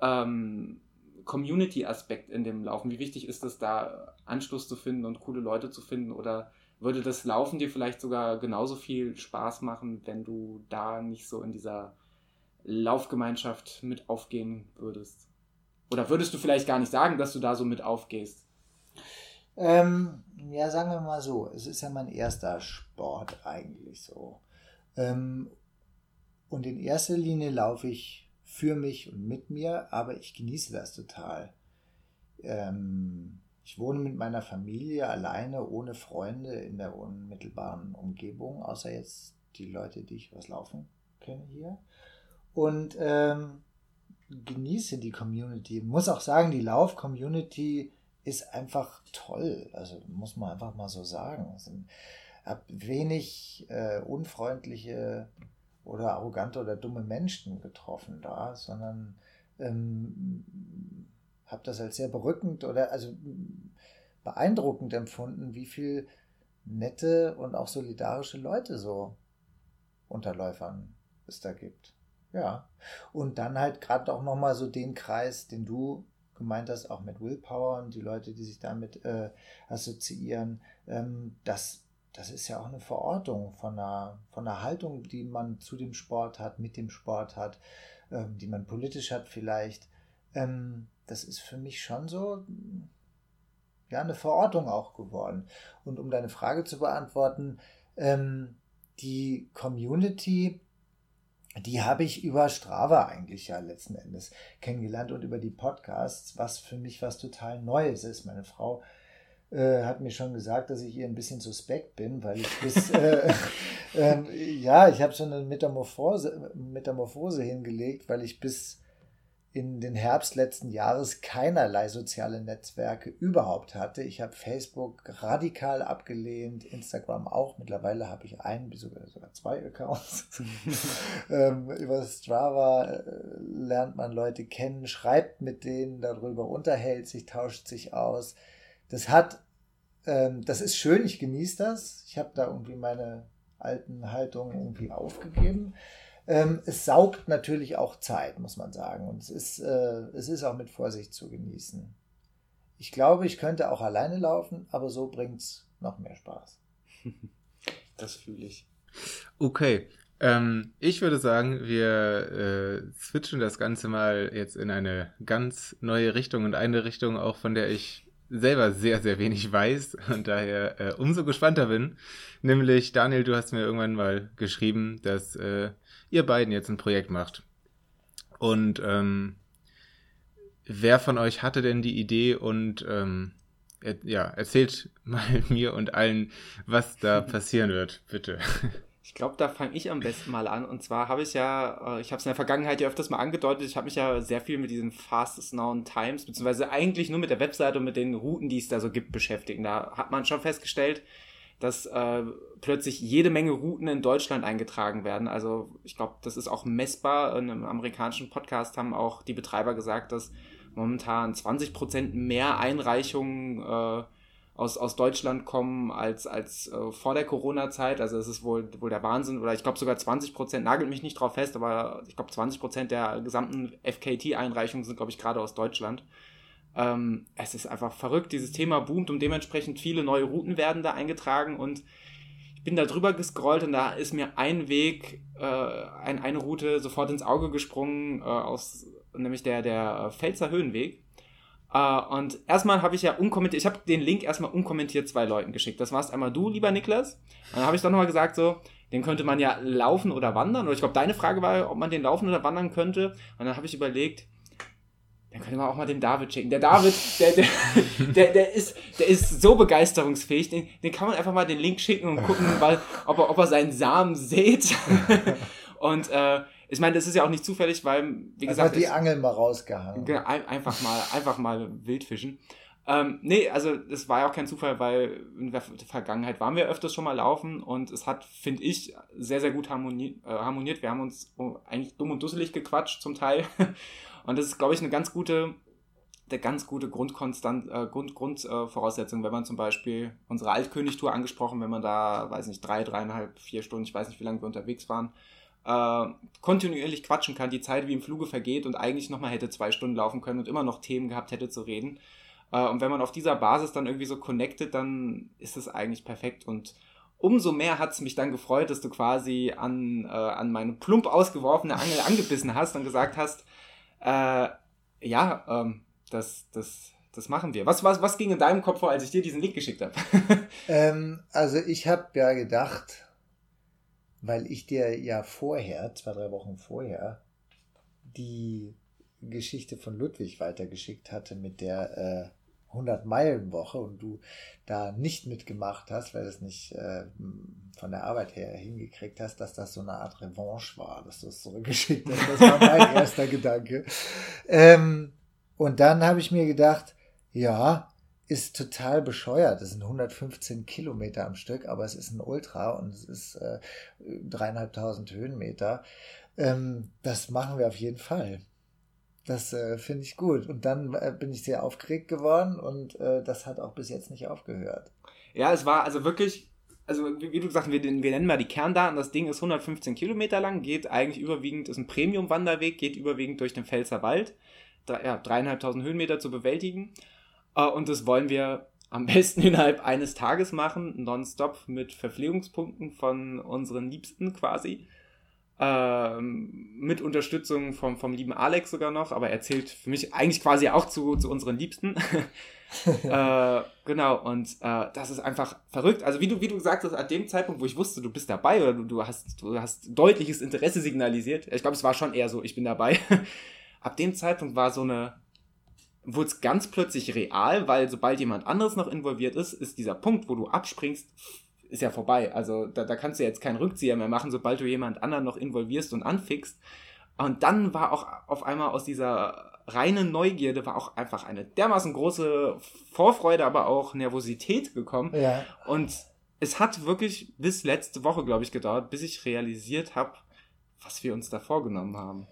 ähm, Community-Aspekt in dem Laufen? Wie wichtig ist es, da Anschluss zu finden und coole Leute zu finden? Oder würde das Laufen dir vielleicht sogar genauso viel Spaß machen, wenn du da nicht so in dieser Laufgemeinschaft mit aufgehen würdest? Oder würdest du vielleicht gar nicht sagen, dass du da so mit aufgehst? Ähm, ja, sagen wir mal so, es ist ja mein erster Sport eigentlich so. Ähm, und in erster Linie laufe ich für mich und mit mir, aber ich genieße das total. Ähm, ich wohne mit meiner Familie alleine, ohne Freunde in der unmittelbaren Umgebung, außer jetzt die Leute, die ich was laufen kenne hier. Und ähm, genieße die Community. Muss auch sagen, die Lauf-Community ist einfach toll. Also muss man einfach mal so sagen. Ich habe wenig äh, unfreundliche oder arrogante oder dumme Menschen getroffen da, sondern ähm, habe das als sehr berückend oder also beeindruckend empfunden, wie viel nette und auch solidarische Leute so Unterläufern es da gibt. Ja. Und dann halt gerade auch nochmal so den Kreis, den du gemeint hast, auch mit Willpower und die Leute, die sich damit äh, assoziieren, ähm, das, das ist ja auch eine Verortung von einer, von einer Haltung, die man zu dem Sport hat, mit dem Sport hat, ähm, die man politisch hat vielleicht. Ähm, das ist für mich schon so ja, eine Verortung auch geworden. Und um deine Frage zu beantworten, ähm, die Community, die habe ich über Strava eigentlich ja letzten Endes kennengelernt und über die Podcasts, was für mich was total Neues ist. Meine Frau äh, hat mir schon gesagt, dass ich ihr ein bisschen suspekt bin, weil ich bis, äh, äh, ja, ich habe so eine Metamorphose, Metamorphose hingelegt, weil ich bis in den Herbst letzten Jahres keinerlei soziale Netzwerke überhaupt hatte. Ich habe Facebook radikal abgelehnt, Instagram auch. Mittlerweile habe ich einen, sogar, sogar zwei Accounts. ähm, über Strava äh, lernt man Leute kennen, schreibt mit denen darüber, unterhält sich, tauscht sich aus. Das hat, ähm, das ist schön, ich genieße das. Ich habe da irgendwie meine alten Haltungen irgendwie aufgegeben. Ähm, es saugt natürlich auch Zeit, muss man sagen. Und es ist, äh, es ist auch mit Vorsicht zu genießen. Ich glaube, ich könnte auch alleine laufen, aber so bringt es noch mehr Spaß. Das fühle ich. Okay. Ähm, ich würde sagen, wir äh, switchen das Ganze mal jetzt in eine ganz neue Richtung und eine Richtung auch, von der ich selber sehr, sehr wenig weiß und daher äh, umso gespannter bin. Nämlich, Daniel, du hast mir irgendwann mal geschrieben, dass äh, ihr beiden jetzt ein Projekt macht. Und ähm, wer von euch hatte denn die Idee und ähm, er, ja, erzählt mal mir und allen, was da passieren wird, bitte. Ich glaube, da fange ich am besten mal an. Und zwar habe ich ja, äh, ich habe es in der Vergangenheit ja öfters mal angedeutet, ich habe mich ja sehr viel mit diesen Fastest Known Times, beziehungsweise eigentlich nur mit der Webseite und mit den Routen, die es da so gibt, beschäftigt. Da hat man schon festgestellt, dass äh, plötzlich jede Menge Routen in Deutschland eingetragen werden. Also ich glaube, das ist auch messbar. In einem amerikanischen Podcast haben auch die Betreiber gesagt, dass momentan 20 Prozent mehr Einreichungen äh, aus, aus Deutschland kommen als, als äh, vor der Corona-Zeit. Also es ist wohl, wohl der Wahnsinn. Oder ich glaube sogar 20 Prozent, nagelt mich nicht drauf fest, aber ich glaube 20 Prozent der gesamten FKT-Einreichungen sind, glaube ich, gerade aus Deutschland. Ähm, es ist einfach verrückt, dieses Thema boomt und dementsprechend viele neue Routen werden da eingetragen und ich bin da drüber gescrollt und da ist mir ein Weg, äh, ein, eine Route sofort ins Auge gesprungen, äh, aus, nämlich der, der Pfälzer Höhenweg. Uh, und erstmal habe ich ja unkommentiert, ich habe den Link erstmal unkommentiert zwei Leuten geschickt. Das warst einmal du, lieber Niklas. Und dann habe ich doch nochmal gesagt, so, den könnte man ja laufen oder wandern. Oder ich glaube, deine Frage war, ob man den laufen oder wandern könnte. Und dann habe ich überlegt, dann könnte man auch mal den David schicken. Der David, der, der, der, der, ist, der ist so begeisterungsfähig, den, den kann man einfach mal den Link schicken und gucken, weil, ob, er, ob er seinen Samen sät. und äh, ich meine, das ist ja auch nicht zufällig, weil, wie gesagt. Einfach die Angel mal rausgehangen. Einfach mal, einfach mal Wildfischen. Ähm, nee, also es war ja auch kein Zufall, weil in der Vergangenheit waren wir öfters schon mal laufen und es hat, finde ich, sehr, sehr gut harmoniert, äh, harmoniert. Wir haben uns eigentlich dumm und dusselig gequatscht zum Teil Und das ist, glaube ich, eine ganz gute, eine ganz gute Grundkonstant, äh, Grund, Grundvoraussetzung, wenn man zum Beispiel unsere Altkönigtour angesprochen, wenn man da, weiß nicht, drei, dreieinhalb, vier Stunden, ich weiß nicht, wie lange wir unterwegs waren, äh, kontinuierlich quatschen kann, die Zeit wie im Fluge vergeht und eigentlich nochmal hätte zwei Stunden laufen können und immer noch Themen gehabt hätte zu reden. Äh, und wenn man auf dieser Basis dann irgendwie so connectet, dann ist es eigentlich perfekt und umso mehr hat es mich dann gefreut, dass du quasi an, äh, an meine plump ausgeworfene Angel angebissen hast und gesagt hast, äh, ja, ähm, das, das, das machen wir. Was, was, was ging in deinem Kopf vor, als ich dir diesen Link geschickt habe? ähm, also ich habe ja gedacht, weil ich dir ja vorher, zwei, drei Wochen vorher, die Geschichte von Ludwig weitergeschickt hatte mit der äh, 100-Meilen-Woche und du da nicht mitgemacht hast, weil du es nicht äh, von der Arbeit her hingekriegt hast, dass das so eine Art Revanche war, dass du es zurückgeschickt hast. Das war mein erster Gedanke. Ähm, und dann habe ich mir gedacht, ja, ist total bescheuert. Das sind 115 Kilometer am Stück, aber es ist ein Ultra und es ist äh, dreieinhalbtausend Höhenmeter. Ähm, das machen wir auf jeden Fall. Das äh, finde ich gut. Und dann äh, bin ich sehr aufgeregt geworden und äh, das hat auch bis jetzt nicht aufgehört. Ja, es war also wirklich, also wie, wie du gesagt hast, wir, wir, nennen mal die Kerndaten. Das Ding ist 115 Kilometer lang, geht eigentlich überwiegend, ist ein Premium-Wanderweg, geht überwiegend durch den Pfälzer Wald. Drei, ja, dreieinhalbtausend Höhenmeter zu bewältigen. Äh, und das wollen wir am besten innerhalb eines Tages machen, nonstop mit Verpflegungspunkten von unseren Liebsten quasi. Ähm, mit Unterstützung vom, vom lieben Alex sogar noch, aber er zählt für mich eigentlich quasi auch zu, zu unseren Liebsten. äh, genau, und äh, das ist einfach verrückt. Also wie du, wie du gesagt hast, an dem Zeitpunkt, wo ich wusste, du bist dabei oder du, du, hast, du hast deutliches Interesse signalisiert, ich glaube, es war schon eher so, ich bin dabei. Ab dem Zeitpunkt war so eine, wurde es ganz plötzlich real, weil sobald jemand anderes noch involviert ist, ist dieser Punkt, wo du abspringst, ist ja vorbei. Also da, da kannst du jetzt keinen Rückzieher mehr machen, sobald du jemand anderen noch involvierst und anfixt. Und dann war auch auf einmal aus dieser reinen Neugierde war auch einfach eine dermaßen große Vorfreude, aber auch Nervosität gekommen. Ja. Und es hat wirklich bis letzte Woche, glaube ich, gedauert, bis ich realisiert habe, was wir uns da vorgenommen haben.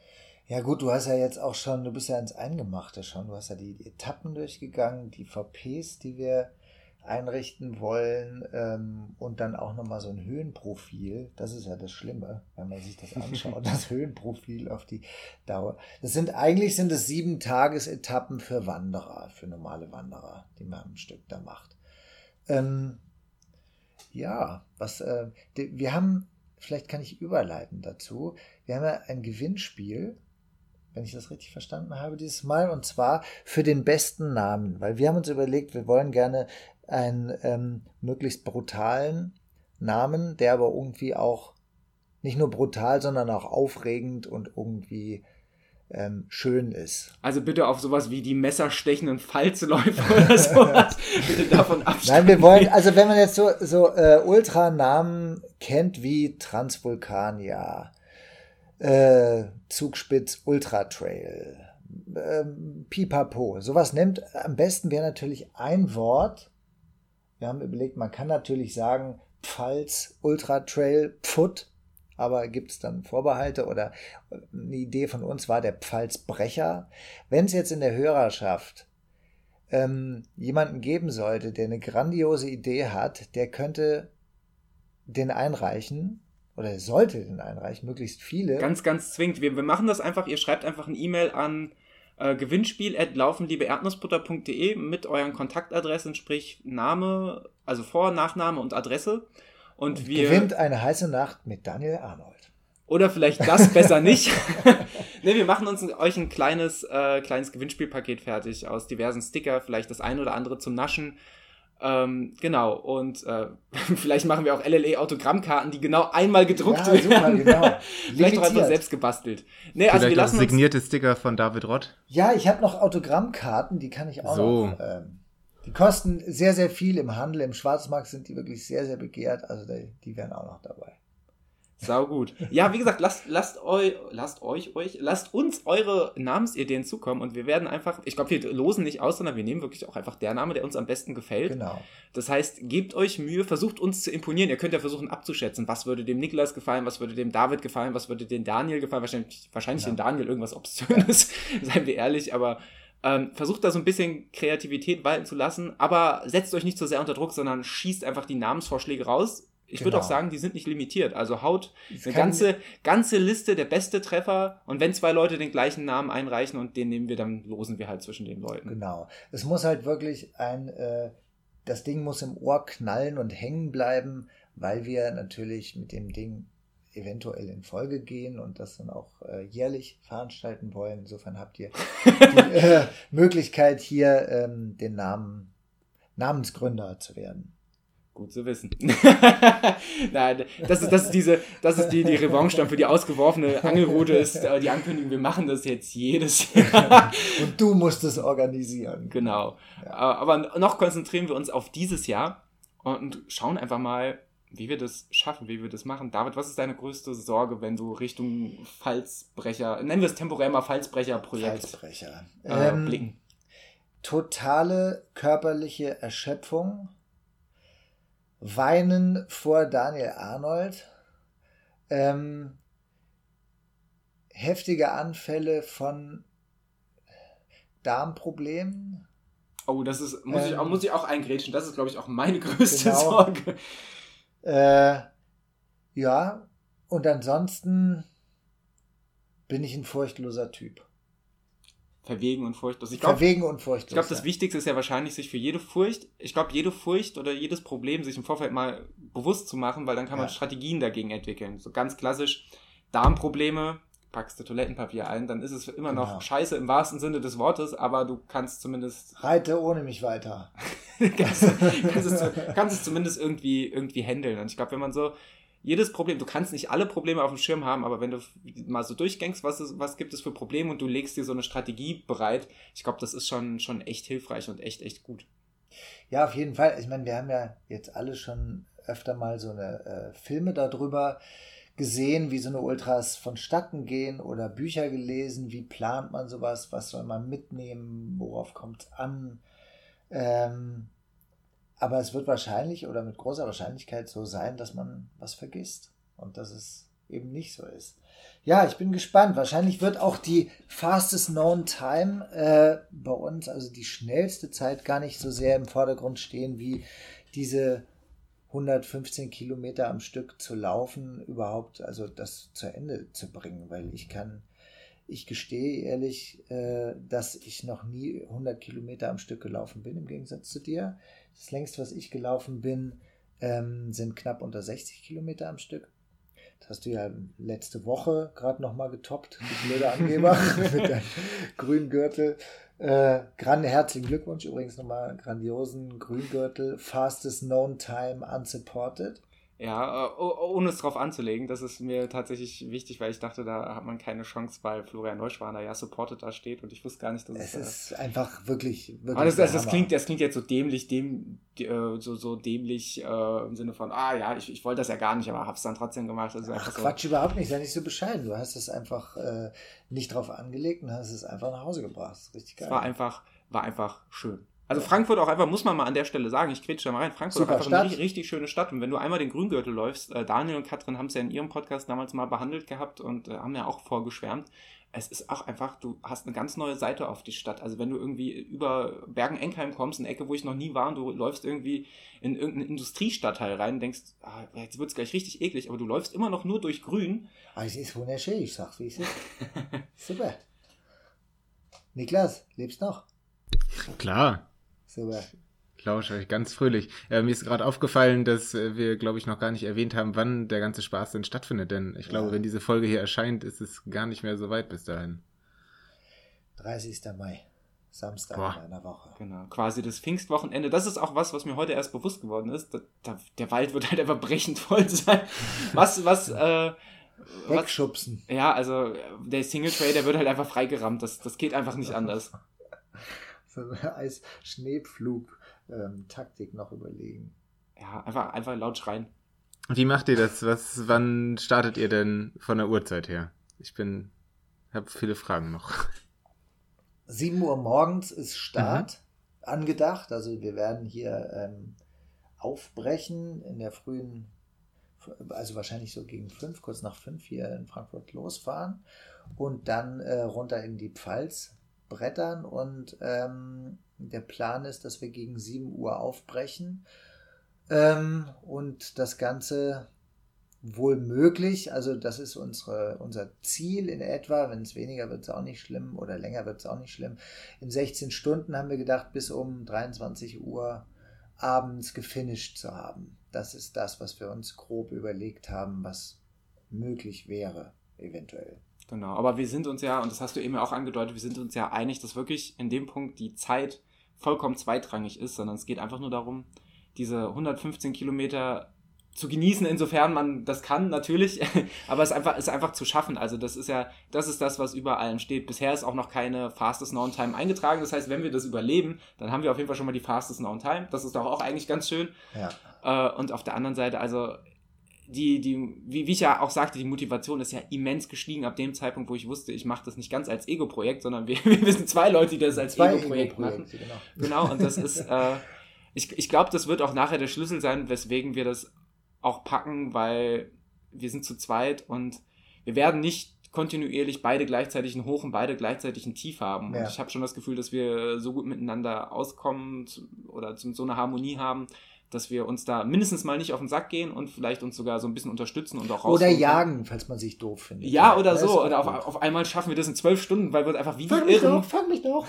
Ja gut, du hast ja jetzt auch schon, du bist ja ins Eingemachte schon, du hast ja die Etappen durchgegangen, die VPs, die wir einrichten wollen ähm, und dann auch nochmal so ein Höhenprofil. Das ist ja das Schlimme, wenn man sich das anschaut, das Höhenprofil auf die Dauer. Das sind eigentlich sind es sieben Tagesetappen für Wanderer, für normale Wanderer, die man am Stück da macht. Ähm, ja, was äh, wir haben, vielleicht kann ich überleiten dazu. Wir haben ja ein Gewinnspiel wenn ich das richtig verstanden habe, dieses Mal, und zwar für den besten Namen, weil wir haben uns überlegt, wir wollen gerne einen ähm, möglichst brutalen Namen, der aber irgendwie auch nicht nur brutal, sondern auch aufregend und irgendwie ähm, schön ist. Also bitte auf sowas wie die messerstechenden Falzläufer oder sowas. bitte davon abstellen. Nein, wir wollen, also wenn man jetzt so, so äh, Ultranamen kennt wie Transvulkania, äh, Zugspitz Ultra Trail, äh, Pipapo, sowas nimmt, am besten wäre natürlich ein Wort, wir haben überlegt, man kann natürlich sagen, Pfalz Ultra Trail Pfut, aber gibt es dann Vorbehalte oder eine Idee von uns war der Pfalzbrecher. Wenn es jetzt in der Hörerschaft ähm, jemanden geben sollte, der eine grandiose Idee hat, der könnte den einreichen oder sollte den einreichen, möglichst viele. Ganz, ganz zwingend. Wir, wir machen das einfach, ihr schreibt einfach ein E-Mail an äh, Gewinnspiel at laufenliebeerdnussbutter.de mit euren Kontaktadressen, sprich Name, also Vor-, Nachname und Adresse. Und, und wir. Gewinnt eine heiße Nacht mit Daniel Arnold. Oder vielleicht das besser nicht. ne, wir machen uns euch ein kleines, äh, kleines Gewinnspielpaket fertig aus diversen Sticker, vielleicht das ein oder andere zum Naschen. Ähm, genau, und äh, vielleicht machen wir auch LLE-Autogrammkarten, die genau einmal gedruckt ja, werden. Super, genau. vielleicht auch einfach selbst gebastelt. Nee, also wir lassen signierte Sticker von David Rott. Ja, ich habe noch Autogrammkarten, die kann ich auch so. noch. Ähm, die kosten sehr, sehr viel im Handel. Im Schwarzmarkt sind die wirklich sehr, sehr begehrt. Also die, die wären auch noch dabei. Sau gut. Ja, wie gesagt, lasst, lasst, eu, lasst euch, euch, lasst uns eure Namensideen zukommen und wir werden einfach, ich glaube, wir losen nicht aus, sondern wir nehmen wirklich auch einfach der Name, der uns am besten gefällt. Genau. Das heißt, gebt euch Mühe, versucht uns zu imponieren. Ihr könnt ja versuchen abzuschätzen, was würde dem Niklas gefallen, was würde dem David gefallen, was würde dem Daniel gefallen. Wahrscheinlich, wahrscheinlich ja. dem Daniel irgendwas Obszönes, seien wir ehrlich, aber ähm, versucht da so ein bisschen Kreativität walten zu lassen, aber setzt euch nicht so sehr unter Druck, sondern schießt einfach die Namensvorschläge raus ich genau. würde auch sagen, die sind nicht limitiert. Also haut eine ganze, ganze Liste der beste Treffer und wenn zwei Leute den gleichen Namen einreichen und den nehmen wir, dann losen wir halt zwischen den Leuten. Genau. Es muss halt wirklich ein, äh, das Ding muss im Ohr knallen und hängen bleiben, weil wir natürlich mit dem Ding eventuell in Folge gehen und das dann auch äh, jährlich veranstalten wollen. Insofern habt ihr die äh, Möglichkeit, hier ähm, den Namen Namensgründer zu werden. Gut zu wissen. Nein, das ist, das ist diese, das ist die, die Revanche dann für die ausgeworfene Angelrute ist äh, die Ankündigung, wir machen das jetzt jedes Jahr. Und du musst es organisieren. Genau. Ja. Aber noch konzentrieren wir uns auf dieses Jahr und schauen einfach mal, wie wir das schaffen, wie wir das machen. David, was ist deine größte Sorge, wenn du Richtung Falsbrecher, nennen wir es temporär mal Falsbrecher-Projekt Falsbrecher. Äh, ähm, blicken? Totale körperliche Erschöpfung Weinen vor Daniel Arnold. Ähm, heftige Anfälle von Darmproblemen. Oh, das ist, muss, ähm, ich, auch, muss ich auch eingrätschen. Das ist, glaube ich, auch meine größte genau. Sorge. Äh, ja, und ansonsten bin ich ein furchtloser Typ. Verwegen und furchtlos. Ich glaub, Verwegen und furchtlos. Ich glaube, das Wichtigste ist ja wahrscheinlich, sich für jede Furcht, ich glaube, jede Furcht oder jedes Problem sich im Vorfeld mal bewusst zu machen, weil dann kann man ja. Strategien dagegen entwickeln. So ganz klassisch Darmprobleme, packst du Toilettenpapier ein, dann ist es immer genau. noch scheiße im wahrsten Sinne des Wortes, aber du kannst zumindest. Reite ohne mich weiter. kannst, kannst, es, kannst es zumindest irgendwie, irgendwie handeln. Und ich glaube, wenn man so jedes Problem, du kannst nicht alle Probleme auf dem Schirm haben, aber wenn du mal so durchgängst, was, ist, was gibt es für Probleme und du legst dir so eine Strategie bereit, ich glaube, das ist schon, schon echt hilfreich und echt, echt gut. Ja, auf jeden Fall. Ich meine, wir haben ja jetzt alle schon öfter mal so eine äh, Filme darüber gesehen, wie so eine Ultras vonstatten gehen oder Bücher gelesen, wie plant man sowas, was soll man mitnehmen, worauf kommt es an. Ähm, aber es wird wahrscheinlich oder mit großer Wahrscheinlichkeit so sein, dass man was vergisst und dass es eben nicht so ist. Ja, ich bin gespannt. Wahrscheinlich wird auch die fastest known time äh, bei uns, also die schnellste Zeit, gar nicht so sehr im Vordergrund stehen wie diese 115 Kilometer am Stück zu laufen, überhaupt, also das zu Ende zu bringen, weil ich kann, ich gestehe ehrlich, äh, dass ich noch nie 100 Kilometer am Stück gelaufen bin, im Gegensatz zu dir. Das längste, was ich gelaufen bin, ähm, sind knapp unter 60 Kilometer am Stück. Das hast du ja letzte Woche gerade nochmal getoppt, du blöde Angeber, mit deinem grünen Gürtel. Äh, gran herzlichen Glückwunsch übrigens nochmal, grandiosen Grüngürtel, fastest known time unsupported. Ja, äh, ohne es drauf anzulegen, das ist mir tatsächlich wichtig, weil ich dachte, da hat man keine Chance, weil Florian Neuschwaner ja supported da steht und ich wusste gar nicht, dass es. Es ist äh, einfach wirklich. wirklich aber das, das, das, klingt, das klingt jetzt so dämlich, dem, äh, so, so dämlich äh, im Sinne von, ah ja, ich, ich wollte das ja gar nicht, aber hab's dann trotzdem gemacht. Also Ach, Quatsch, so. überhaupt nicht, sei nicht so bescheiden. Du hast es einfach äh, nicht drauf angelegt und hast es einfach nach Hause gebracht. Das ist richtig geil. Es war einfach, war einfach schön. Also Frankfurt auch einfach, muss man mal an der Stelle sagen, ich quetsche da mal rein, Frankfurt Super ist einfach Stadt. eine richtig, schöne Stadt. Und wenn du einmal den Grüngürtel läufst, äh, Daniel und Katrin haben es ja in ihrem Podcast damals mal behandelt gehabt und äh, haben ja auch vorgeschwärmt. Es ist auch einfach, du hast eine ganz neue Seite auf die Stadt. Also wenn du irgendwie über Bergen-Enkheim kommst, eine Ecke, wo ich noch nie war, und du läufst irgendwie in irgendeinen Industriestadtteil rein und denkst, ah, jetzt wird es gleich richtig eklig, aber du läufst immer noch nur durch Grün. Ah, es ist wunderschön, ich sag's, wie es ist. Super. Niklas, lebst noch? Klar. Super. Lausch euch ganz fröhlich. Äh, mir ist gerade aufgefallen, dass äh, wir, glaube ich, noch gar nicht erwähnt haben, wann der ganze Spaß denn stattfindet. Denn ich glaube, ja. wenn diese Folge hier erscheint, ist es gar nicht mehr so weit bis dahin. 30. Mai. Samstag Boah. in einer Woche. Genau, quasi das Pfingstwochenende. Das ist auch was, was mir heute erst bewusst geworden ist. Da, da, der Wald wird halt einfach brechend voll sein. Was, was, äh, Wegschubsen. Was, ja, also der Single Tray, der wird halt einfach freigerammt. Das, das geht einfach nicht anders. Eis-Schneepflug-Taktik ähm, noch überlegen. Ja, einfach, einfach laut schreien. Wie macht ihr das? Was, wann startet ihr denn von der Uhrzeit her? Ich bin, habe viele Fragen noch. 7 Uhr morgens ist Start mhm. angedacht. Also wir werden hier ähm, aufbrechen in der frühen, also wahrscheinlich so gegen fünf, kurz nach fünf hier in Frankfurt losfahren und dann äh, runter in die Pfalz brettern und ähm, der Plan ist, dass wir gegen 7 Uhr aufbrechen ähm, und das Ganze wohl möglich, also das ist unsere, unser Ziel in etwa, wenn es weniger wird es auch nicht schlimm oder länger wird es auch nicht schlimm. In 16 Stunden haben wir gedacht, bis um 23 Uhr abends gefinisht zu haben. Das ist das, was wir uns grob überlegt haben, was möglich wäre, eventuell. Genau, aber wir sind uns ja, und das hast du eben auch angedeutet, wir sind uns ja einig, dass wirklich in dem Punkt die Zeit vollkommen zweitrangig ist, sondern es geht einfach nur darum, diese 115 Kilometer zu genießen, insofern man das kann, natürlich, aber es ist einfach, ist einfach zu schaffen. Also das ist ja, das ist das, was über allem steht. Bisher ist auch noch keine Fastest Known Time eingetragen. Das heißt, wenn wir das überleben, dann haben wir auf jeden Fall schon mal die Fastest Known Time. Das ist doch auch eigentlich ganz schön. Ja. Äh, und auf der anderen Seite, also die, die, wie, wie ich ja auch sagte, die Motivation ist ja immens gestiegen ab dem Zeitpunkt, wo ich wusste, ich mache das nicht ganz als Ego-Projekt, sondern wir, wir sind zwei Leute, die das als Ego-Projekt Ego machen. Genau. genau, und das ist, äh, ich, ich glaube, das wird auch nachher der Schlüssel sein, weswegen wir das auch packen, weil wir sind zu zweit und wir werden nicht kontinuierlich beide gleichzeitig ein Hoch und beide gleichzeitig ein Tief haben. Ja. Und ich habe schon das Gefühl, dass wir so gut miteinander auskommen oder so eine Harmonie haben, dass wir uns da mindestens mal nicht auf den Sack gehen und vielleicht uns sogar so ein bisschen unterstützen und auch Oder jagen, falls man sich doof findet. Ja, oder so. Oder auf, auf, einmal schaffen wir das in zwölf Stunden, weil wir einfach wie fang mich doch, fang mich doch.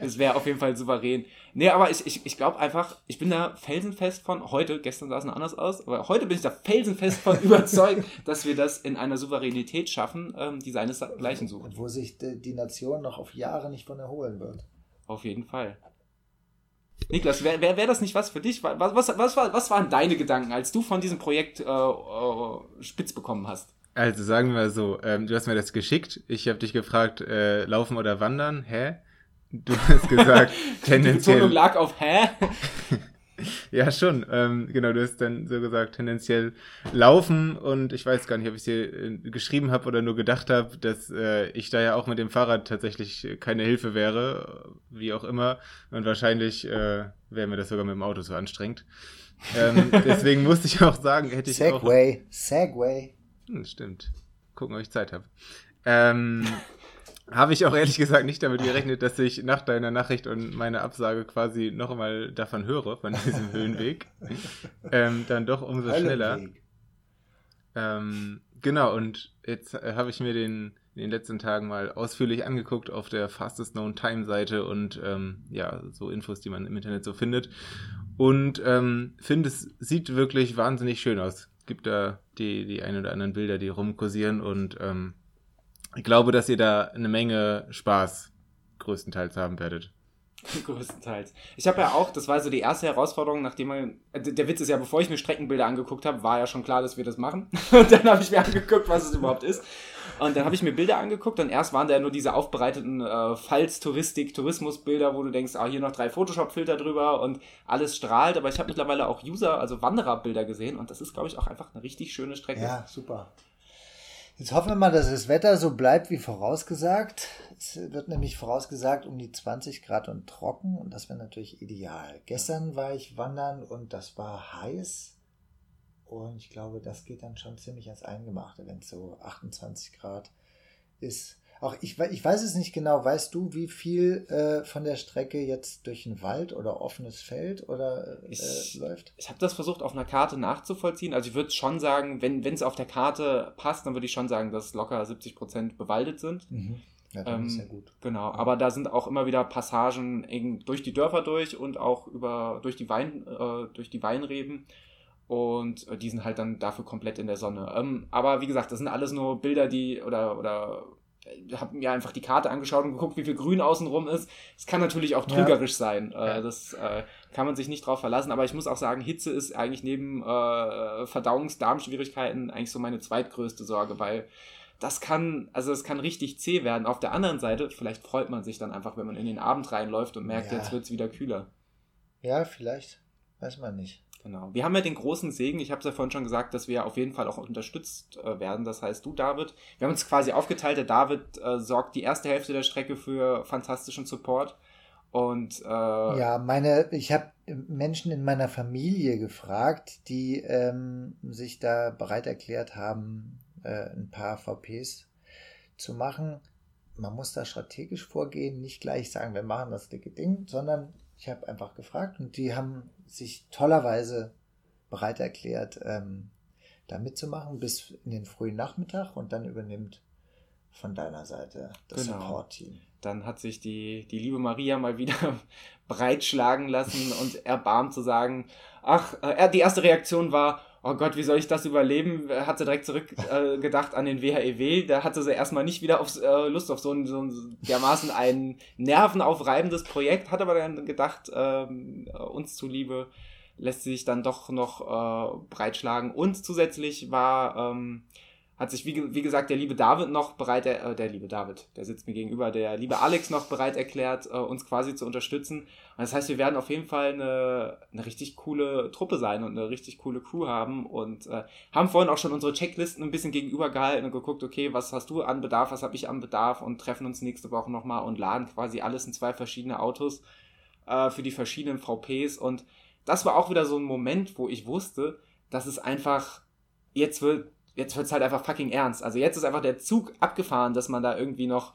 das wäre auf jeden Fall souverän. Nee, aber ich, ich, ich glaube einfach, ich bin da felsenfest von, heute, gestern sah es noch anders aus, aber heute bin ich da felsenfest von überzeugt, dass wir das in einer Souveränität schaffen, ähm, die seinesgleichen suchen. Wo sich die Nation noch auf Jahre nicht von erholen wird. Auf jeden Fall. Niklas, wäre wär, wär das nicht was für dich? Was, was, was, was waren deine Gedanken, als du von diesem Projekt äh, äh, spitz bekommen hast? Also sagen wir mal so, ähm, du hast mir das geschickt. Ich habe dich gefragt, äh, laufen oder wandern? Hä? Du hast gesagt, tendenziell. Die Betonung lag auf Hä? ja, schon. Ähm, genau, du hast dann so gesagt, tendenziell laufen und ich weiß gar nicht, ob ich es hier äh, geschrieben habe oder nur gedacht habe, dass äh, ich da ja auch mit dem Fahrrad tatsächlich keine Hilfe wäre, wie auch immer. Und wahrscheinlich äh, wäre mir das sogar mit dem Auto so anstrengend. Ähm, deswegen musste ich auch sagen, hätte ich Segway, auch... Segway. Hm, stimmt. Gucken, ob ich Zeit habe. Ähm, habe ich auch ehrlich gesagt nicht damit gerechnet, dass ich nach deiner Nachricht und meiner Absage quasi noch einmal davon höre, von diesem Höhenweg. ähm, dann doch umso schneller. Ähm, genau, und jetzt äh, habe ich mir den in den letzten Tagen mal ausführlich angeguckt auf der Fastest Known Time Seite und ähm, ja, so Infos, die man im Internet so findet. Und ähm, finde, es sieht wirklich wahnsinnig schön aus. Gibt da die, die ein oder anderen Bilder, die rumkursieren und ähm, ich glaube, dass ihr da eine Menge Spaß größtenteils haben werdet. größtenteils. Ich habe ja auch, das war so die erste Herausforderung, nachdem man, äh, der Witz ist ja, bevor ich mir Streckenbilder angeguckt habe, war ja schon klar, dass wir das machen. Und dann habe ich mir angeguckt, was es überhaupt ist. Und dann habe ich mir Bilder angeguckt und erst waren da ja nur diese aufbereiteten äh, Falls-Touristik, Tourismusbilder, wo du denkst, ah, hier noch drei Photoshop-Filter drüber und alles strahlt. Aber ich habe mittlerweile auch User, also Wandererbilder gesehen und das ist, glaube ich, auch einfach eine richtig schöne Strecke. Ja, super. Jetzt hoffen wir mal, dass das Wetter so bleibt wie vorausgesagt. Es wird nämlich vorausgesagt um die 20 Grad und trocken und das wäre natürlich ideal. Gestern war ich wandern und das war heiß und ich glaube, das geht dann schon ziemlich ans Eingemachte, wenn es so 28 Grad ist. Auch ich, ich weiß es nicht genau. Weißt du, wie viel äh, von der Strecke jetzt durch ein Wald oder offenes Feld oder äh, ich, läuft? Ich habe das versucht auf einer Karte nachzuvollziehen. Also ich würde schon sagen, wenn es auf der Karte passt, dann würde ich schon sagen, dass locker 70 Prozent bewaldet sind. Mhm. Ja, dann ähm, ist ja gut. Genau, aber da sind auch immer wieder Passagen durch die Dörfer durch und auch über durch die Wein äh, durch die Weinreben und äh, die sind halt dann dafür komplett in der Sonne. Ähm, aber wie gesagt, das sind alles nur Bilder, die oder oder habe mir einfach die Karte angeschaut und geguckt, wie viel Grün außenrum ist. Es kann natürlich auch trügerisch ja. sein. Äh. Das äh, kann man sich nicht drauf verlassen. Aber ich muss auch sagen, Hitze ist eigentlich neben äh, Verdauungsdarmschwierigkeiten eigentlich so meine zweitgrößte Sorge, weil das kann, also es kann richtig zäh werden. Auf der anderen Seite, vielleicht freut man sich dann einfach, wenn man in den Abend reinläuft und merkt, ja. jetzt wird es wieder kühler. Ja, vielleicht. Weiß man nicht. Genau. Wir haben ja den großen Segen, ich habe es ja vorhin schon gesagt, dass wir auf jeden Fall auch unterstützt äh, werden. Das heißt, du, David, wir haben uns quasi aufgeteilt. Der David äh, sorgt die erste Hälfte der Strecke für fantastischen Support. Und äh, ja, meine, ich habe Menschen in meiner Familie gefragt, die ähm, sich da bereit erklärt haben, äh, ein paar VPs zu machen. Man muss da strategisch vorgehen, nicht gleich sagen, wir machen das dicke Ding, sondern ich habe einfach gefragt und die haben sich tollerweise bereit erklärt, ähm, da mitzumachen bis in den frühen Nachmittag und dann übernimmt von deiner Seite das genau. Support-Team. Dann hat sich die, die liebe Maria mal wieder breitschlagen lassen und erbarmt zu sagen, ach, äh, die erste Reaktion war, oh Gott, wie soll ich das überleben? Hat sie direkt zurückgedacht äh, an den WHEW. Da hatte sie erstmal nicht wieder aufs, äh, Lust auf so ein, so ein dermaßen ein nervenaufreibendes Projekt, hat aber dann gedacht, ähm, uns zuliebe lässt sie sich dann doch noch äh, breitschlagen. Und zusätzlich war ähm, hat sich, wie, wie gesagt, der liebe David noch bereit, äh, der liebe David, der sitzt mir gegenüber, der liebe Alex noch bereit erklärt, äh, uns quasi zu unterstützen. Und das heißt, wir werden auf jeden Fall eine, eine richtig coole Truppe sein und eine richtig coole Crew haben und äh, haben vorhin auch schon unsere Checklisten ein bisschen gegenübergehalten und geguckt, okay, was hast du an Bedarf, was habe ich an Bedarf und treffen uns nächste Woche nochmal und laden quasi alles in zwei verschiedene Autos äh, für die verschiedenen VPs. Und das war auch wieder so ein Moment, wo ich wusste, dass es einfach, jetzt wird jetzt wird es halt einfach fucking ernst. Also jetzt ist einfach der Zug abgefahren, dass man da irgendwie noch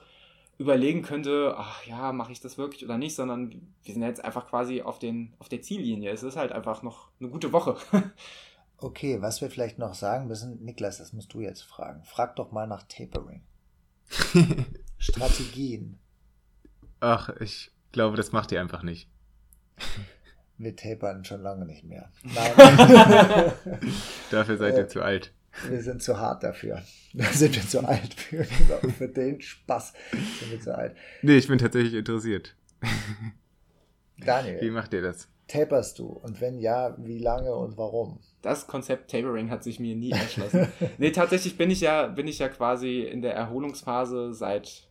überlegen könnte, ach ja, mache ich das wirklich oder nicht, sondern wir sind jetzt einfach quasi auf, den, auf der Ziellinie. Es ist halt einfach noch eine gute Woche. okay, was wir vielleicht noch sagen müssen, Niklas, das musst du jetzt fragen. Frag doch mal nach Tapering. Strategien. Ach, ich glaube, das macht ihr einfach nicht. Wir tapern schon lange nicht mehr. Nein. Dafür seid ihr äh, zu alt. Wir sind zu hart dafür. Da sind wir zu alt für. Für den Spaß sind wir zu alt. Nee, ich bin tatsächlich interessiert. Daniel. Wie macht ihr das? Taperst du? Und wenn ja, wie lange und warum? Das Konzept Tapering hat sich mir nie erschlossen. nee, tatsächlich bin ich ja, bin ich ja quasi in der Erholungsphase seit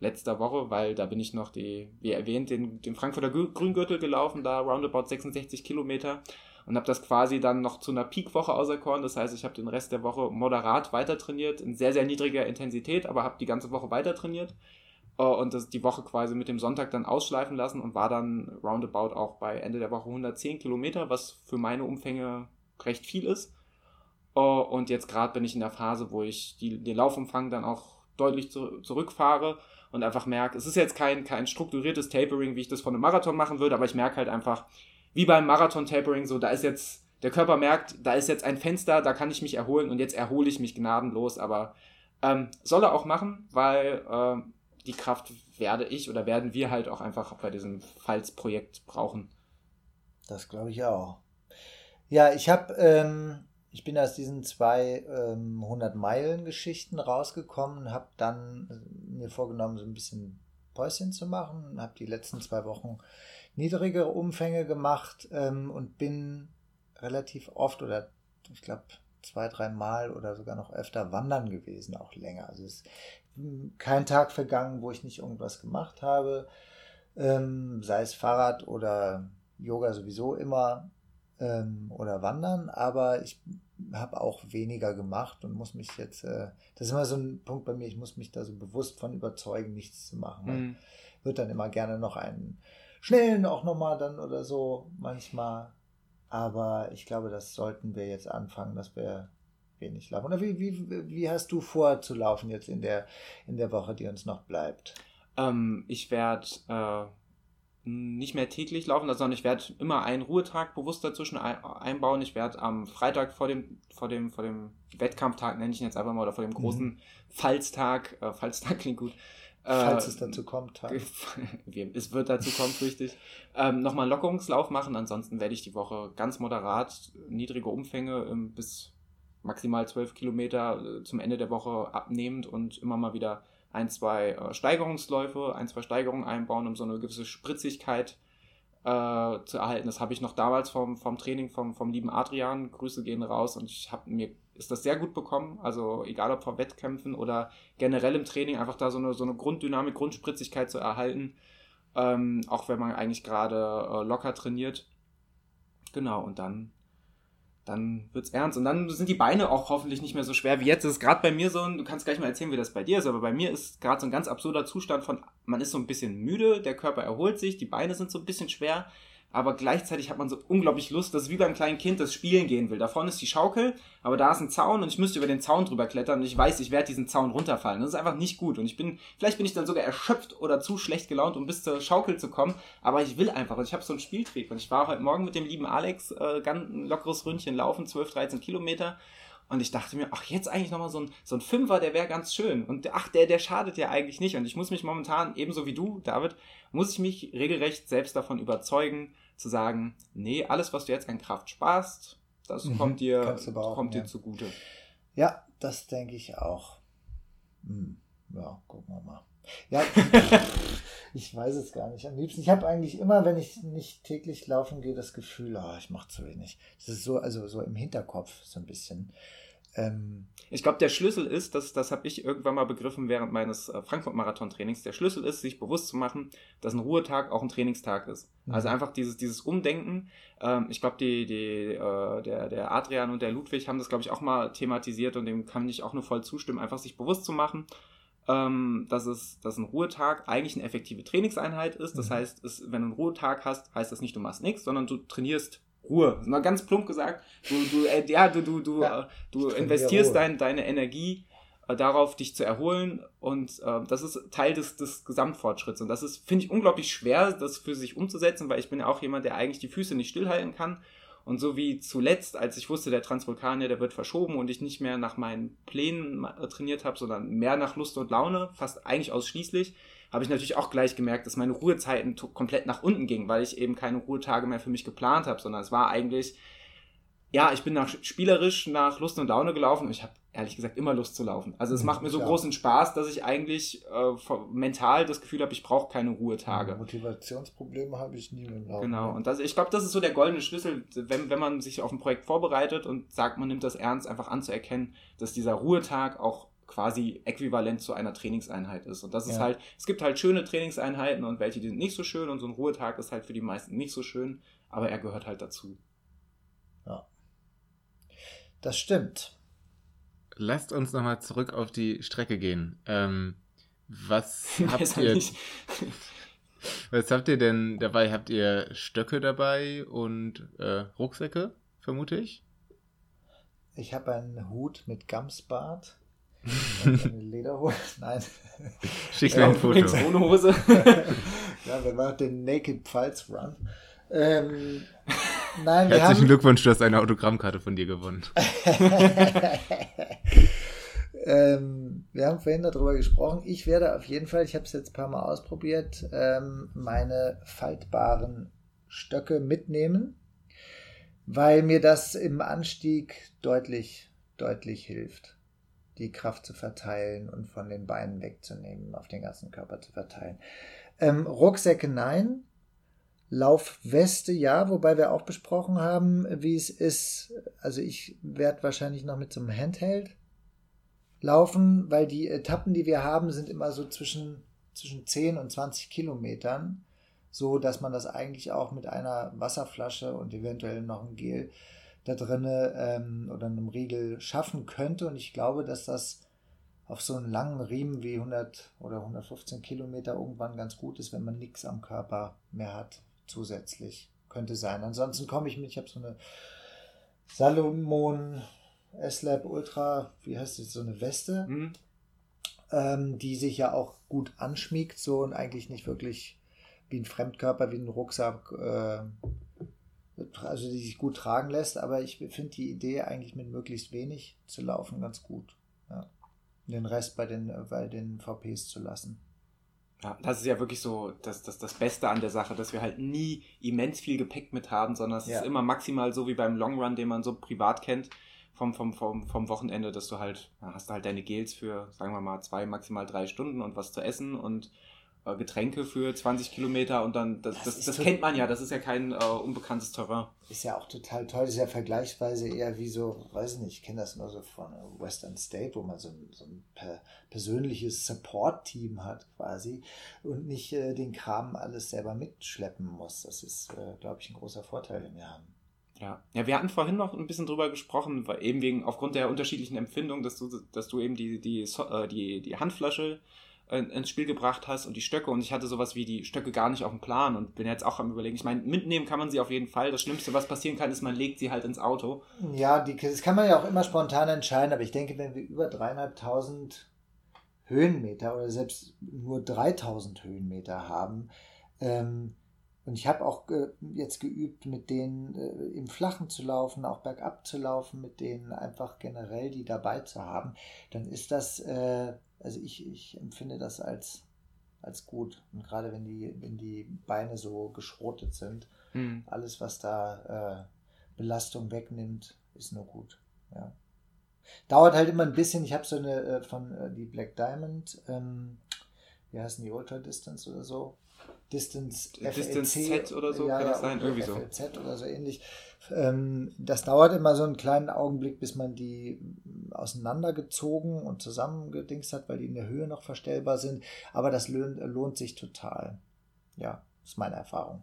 letzter Woche, weil da bin ich noch die, wie erwähnt, den, den Frankfurter Grüngürtel gelaufen, da roundabout 66 Kilometer und habe das quasi dann noch zu einer Peakwoche auserkoren. Das heißt, ich habe den Rest der Woche moderat weiter trainiert, in sehr, sehr niedriger Intensität, aber habe die ganze Woche weiter trainiert äh, und das, die Woche quasi mit dem Sonntag dann ausschleifen lassen und war dann roundabout auch bei Ende der Woche 110 Kilometer, was für meine Umfänge recht viel ist. Äh, und jetzt gerade bin ich in der Phase, wo ich die, den Laufumfang dann auch deutlich zu, zurückfahre und einfach merke, es ist jetzt kein, kein strukturiertes Tapering, wie ich das von einem Marathon machen würde, aber ich merke halt einfach, wie beim Marathon-Tapering, so da ist jetzt, der Körper merkt, da ist jetzt ein Fenster, da kann ich mich erholen und jetzt erhole ich mich gnadenlos, aber ähm, soll er auch machen, weil äh, die Kraft werde ich oder werden wir halt auch einfach bei diesem Falls-Projekt brauchen. Das glaube ich auch. Ja, ich habe, ähm, ich bin aus diesen zwei ähm, 100-Meilen-Geschichten rausgekommen, habe dann äh, mir vorgenommen, so ein bisschen Päuschen zu machen, habe die letzten zwei Wochen niedrigere Umfänge gemacht ähm, und bin relativ oft oder ich glaube zwei, drei Mal oder sogar noch öfter wandern gewesen, auch länger. Also es ist kein Tag vergangen, wo ich nicht irgendwas gemacht habe, ähm, sei es Fahrrad oder Yoga sowieso immer ähm, oder Wandern, aber ich habe auch weniger gemacht und muss mich jetzt, äh, das ist immer so ein Punkt bei mir, ich muss mich da so bewusst von überzeugen, nichts zu machen. Mhm. Wird dann immer gerne noch einen schnellen auch nochmal dann oder so manchmal. Aber ich glaube, das sollten wir jetzt anfangen, dass wir wenig laufen. Oder wie, wie, wie hast du vor zu laufen jetzt in der, in der Woche, die uns noch bleibt? Ähm, ich werde äh, nicht mehr täglich laufen, sondern ich werde immer einen Ruhetag bewusst dazwischen einbauen. Ich werde am Freitag vor dem, vor dem, vor dem Wettkampftag, nenne ich ihn jetzt einfach mal, oder vor dem mhm. großen mhm. Fallstag, äh, Fallstag klingt gut, Falls äh, es dazu kommt. es wird dazu kommen, fürchte Ähm, Nochmal einen Lockerungslauf machen. Ansonsten werde ich die Woche ganz moderat, niedrige Umfänge ähm, bis maximal 12 Kilometer äh, zum Ende der Woche abnehmend und immer mal wieder ein, zwei äh, Steigerungsläufe, ein, zwei Steigerungen einbauen, um so eine gewisse Spritzigkeit äh, zu erhalten. Das habe ich noch damals vom, vom Training vom, vom lieben Adrian. Grüße gehen raus und ich habe mir ist das sehr gut bekommen. Also egal ob vor Wettkämpfen oder generell im Training, einfach da so eine, so eine Grunddynamik, Grundspritzigkeit zu erhalten. Ähm, auch wenn man eigentlich gerade äh, locker trainiert. Genau, und dann, dann wird's ernst. Und dann sind die Beine auch hoffentlich nicht mehr so schwer wie jetzt. Das ist gerade bei mir so ein, du kannst gleich mal erzählen, wie das bei dir ist, aber bei mir ist gerade so ein ganz absurder Zustand von, man ist so ein bisschen müde, der Körper erholt sich, die Beine sind so ein bisschen schwer aber gleichzeitig hat man so unglaublich Lust, dass wie beim kleinen Kind das spielen gehen will. Da vorne ist die Schaukel, aber da ist ein Zaun und ich müsste über den Zaun drüber klettern und ich weiß, ich werde diesen Zaun runterfallen. Das ist einfach nicht gut und ich bin, vielleicht bin ich dann sogar erschöpft oder zu schlecht gelaunt, um bis zur Schaukel zu kommen, aber ich will einfach und ich habe so einen Spieltrieb und ich war heute Morgen mit dem lieben Alex äh, ganz ein lockeres Ründchen laufen, 12, 13 Kilometer und ich dachte mir, ach, jetzt eigentlich nochmal so ein, so ein Fünfer, der wäre ganz schön. Und ach, der, der schadet ja eigentlich nicht. Und ich muss mich momentan, ebenso wie du, David, muss ich mich regelrecht selbst davon überzeugen, zu sagen, nee, alles, was du jetzt an Kraft sparst, das mhm, kommt dir, kommt dir zugute. Ja, das denke ich auch. Hm, ja, gucken wir mal. Ja, ich weiß es gar nicht. Am liebsten, ich habe eigentlich immer, wenn ich nicht täglich laufen gehe, das Gefühl, oh, ich mache zu wenig. Das ist so, also so im Hinterkopf so ein bisschen. Ähm, ich glaube, der Schlüssel ist, das, das habe ich irgendwann mal begriffen während meines äh, Frankfurt-Marathon-Trainings, der Schlüssel ist, sich bewusst zu machen, dass ein Ruhetag auch ein Trainingstag ist. Mhm. Also einfach dieses, dieses Umdenken. Ähm, ich glaube, die, die, äh, der, der Adrian und der Ludwig haben das, glaube ich, auch mal thematisiert und dem kann ich auch nur voll zustimmen, einfach sich bewusst zu machen, ähm, dass, es, dass ein Ruhetag eigentlich eine effektive Trainingseinheit ist. Das mhm. heißt, es, wenn du einen Ruhetag hast, heißt das nicht, du machst nichts, sondern du trainierst Ruhe. Mal ganz plump gesagt. Du, du, äh, ja, du, du, du, ja, äh, du investierst dein, deine Energie äh, darauf, dich zu erholen. Und äh, das ist Teil des, des Gesamtfortschritts. Und das ist, finde ich, unglaublich schwer, das für sich umzusetzen, weil ich bin ja auch jemand, der eigentlich die Füße nicht stillhalten kann. Und so wie zuletzt, als ich wusste, der Transvulkanier, der wird verschoben und ich nicht mehr nach meinen Plänen äh, trainiert habe, sondern mehr nach Lust und Laune, fast eigentlich ausschließlich, habe ich natürlich auch gleich gemerkt, dass meine Ruhezeiten komplett nach unten gingen, weil ich eben keine Ruhetage mehr für mich geplant habe, sondern es war eigentlich, ja, ich bin nach spielerisch nach Lust und Laune gelaufen und ich habe ehrlich gesagt immer Lust zu laufen. Also es mhm, macht mir so klar. großen Spaß, dass ich eigentlich äh, mental das Gefühl habe, ich brauche keine Ruhetage. Motivationsprobleme habe ich nie im Laufen. Genau, und das, ich glaube, das ist so der goldene Schlüssel, wenn, wenn man sich auf ein Projekt vorbereitet und sagt, man nimmt das ernst, einfach anzuerkennen, dass dieser Ruhetag auch quasi äquivalent zu einer Trainingseinheit ist. Und das ist ja. halt, es gibt halt schöne Trainingseinheiten und welche, die sind nicht so schön und so ein Ruhetag ist halt für die meisten nicht so schön, aber er gehört halt dazu. Ja. Das stimmt. Lasst uns nochmal zurück auf die Strecke gehen. Ähm, was habt ihr? was habt ihr denn dabei? Habt ihr Stöcke dabei und äh, Rucksäcke, vermute ich? Ich habe einen Hut mit Gamsbart. Eine Lederhose. Nein. Schick mir ein Foto. Ohne Hose. ja, wir machen den Naked Pfalz Run. Ähm, nein, Herzlichen haben... Glückwunsch, du hast eine Autogrammkarte von dir gewonnen. ähm, wir haben vorhin darüber gesprochen. Ich werde auf jeden Fall, ich habe es jetzt ein paar Mal ausprobiert, ähm, meine faltbaren Stöcke mitnehmen, weil mir das im Anstieg deutlich, deutlich hilft, die Kraft zu verteilen und von den Beinen wegzunehmen, auf den ganzen Körper zu verteilen. Ähm, Rucksäcke nein, Laufweste ja, wobei wir auch besprochen haben, wie es ist. Also ich werde wahrscheinlich noch mit so einem Handheld laufen, weil die Etappen, die wir haben, sind immer so zwischen, zwischen 10 und 20 Kilometern, so dass man das eigentlich auch mit einer Wasserflasche und eventuell noch ein Gel da drinne ähm, oder einem Riegel schaffen könnte. Und ich glaube, dass das auf so einen langen Riemen wie 100 oder 115 Kilometer irgendwann ganz gut ist, wenn man nichts am Körper mehr hat zusätzlich. Könnte sein. Ansonsten komme ich mit, ich habe so eine Salomon S-Lab Ultra, wie heißt das, so eine Weste, mhm. ähm, die sich ja auch gut anschmiegt, so und eigentlich nicht wirklich wie ein Fremdkörper, wie ein Rucksack, äh, also die sich gut tragen lässt, aber ich finde die Idee eigentlich mit möglichst wenig zu laufen ganz gut. Ja. Den Rest bei den, bei den VPs zu lassen. Ja, das ist ja wirklich so das, das, das Beste an der Sache, dass wir halt nie immens viel Gepäck mit haben, sondern es ja. ist immer maximal so wie beim Long Run, den man so privat kennt, vom, vom, vom, vom Wochenende, dass du halt, hast du halt deine Gels für, sagen wir mal, zwei, maximal drei Stunden und was zu essen und äh, Getränke für 20 Kilometer und dann, das, das, das, das kennt man ja, das ist ja kein äh, unbekanntes Terrain. Ist ja auch total toll, das ist ja vergleichsweise eher wie so, weiß nicht, ich kenne das nur so von Western State, wo man so ein, so ein per persönliches Support-Team hat quasi und nicht äh, den Kram alles selber mitschleppen muss. Das ist, äh, glaube ich, ein großer Vorteil, den wir haben. Ja. ja, wir hatten vorhin noch ein bisschen drüber gesprochen, weil eben wegen aufgrund der unterschiedlichen Empfindung, dass du, dass du eben die, die, äh, die, die Handflasche ins Spiel gebracht hast und die Stöcke und ich hatte sowas wie die Stöcke gar nicht auf dem Plan und bin jetzt auch am überlegen. Ich meine, mitnehmen kann man sie auf jeden Fall. Das Schlimmste, was passieren kann, ist, man legt sie halt ins Auto. Ja, die, das kann man ja auch immer spontan entscheiden, aber ich denke, wenn wir über dreieinhalbtausend Höhenmeter oder selbst nur 3000 Höhenmeter haben, ähm, und ich habe auch äh, jetzt geübt, mit denen äh, im Flachen zu laufen, auch bergab zu laufen, mit denen einfach generell die dabei zu haben, dann ist das äh, also ich, ich empfinde das als, als gut. Und gerade wenn die, wenn die Beine so geschrotet sind, mhm. alles, was da äh, Belastung wegnimmt, ist nur gut. Ja. Dauert halt immer ein bisschen. Ich habe so eine äh, von äh, die Black Diamond, ähm, wie heißen die Ultra Distance oder so? Distance, Distance FLC, Z oder so ja, kann das sein, irgendwie so. FLZ oder so ähnlich. Ähm, das dauert immer so einen kleinen Augenblick, bis man die auseinandergezogen und zusammengedingst hat, weil die in der Höhe noch verstellbar sind. Aber das lohnt, lohnt sich total. Ja, ist meine Erfahrung.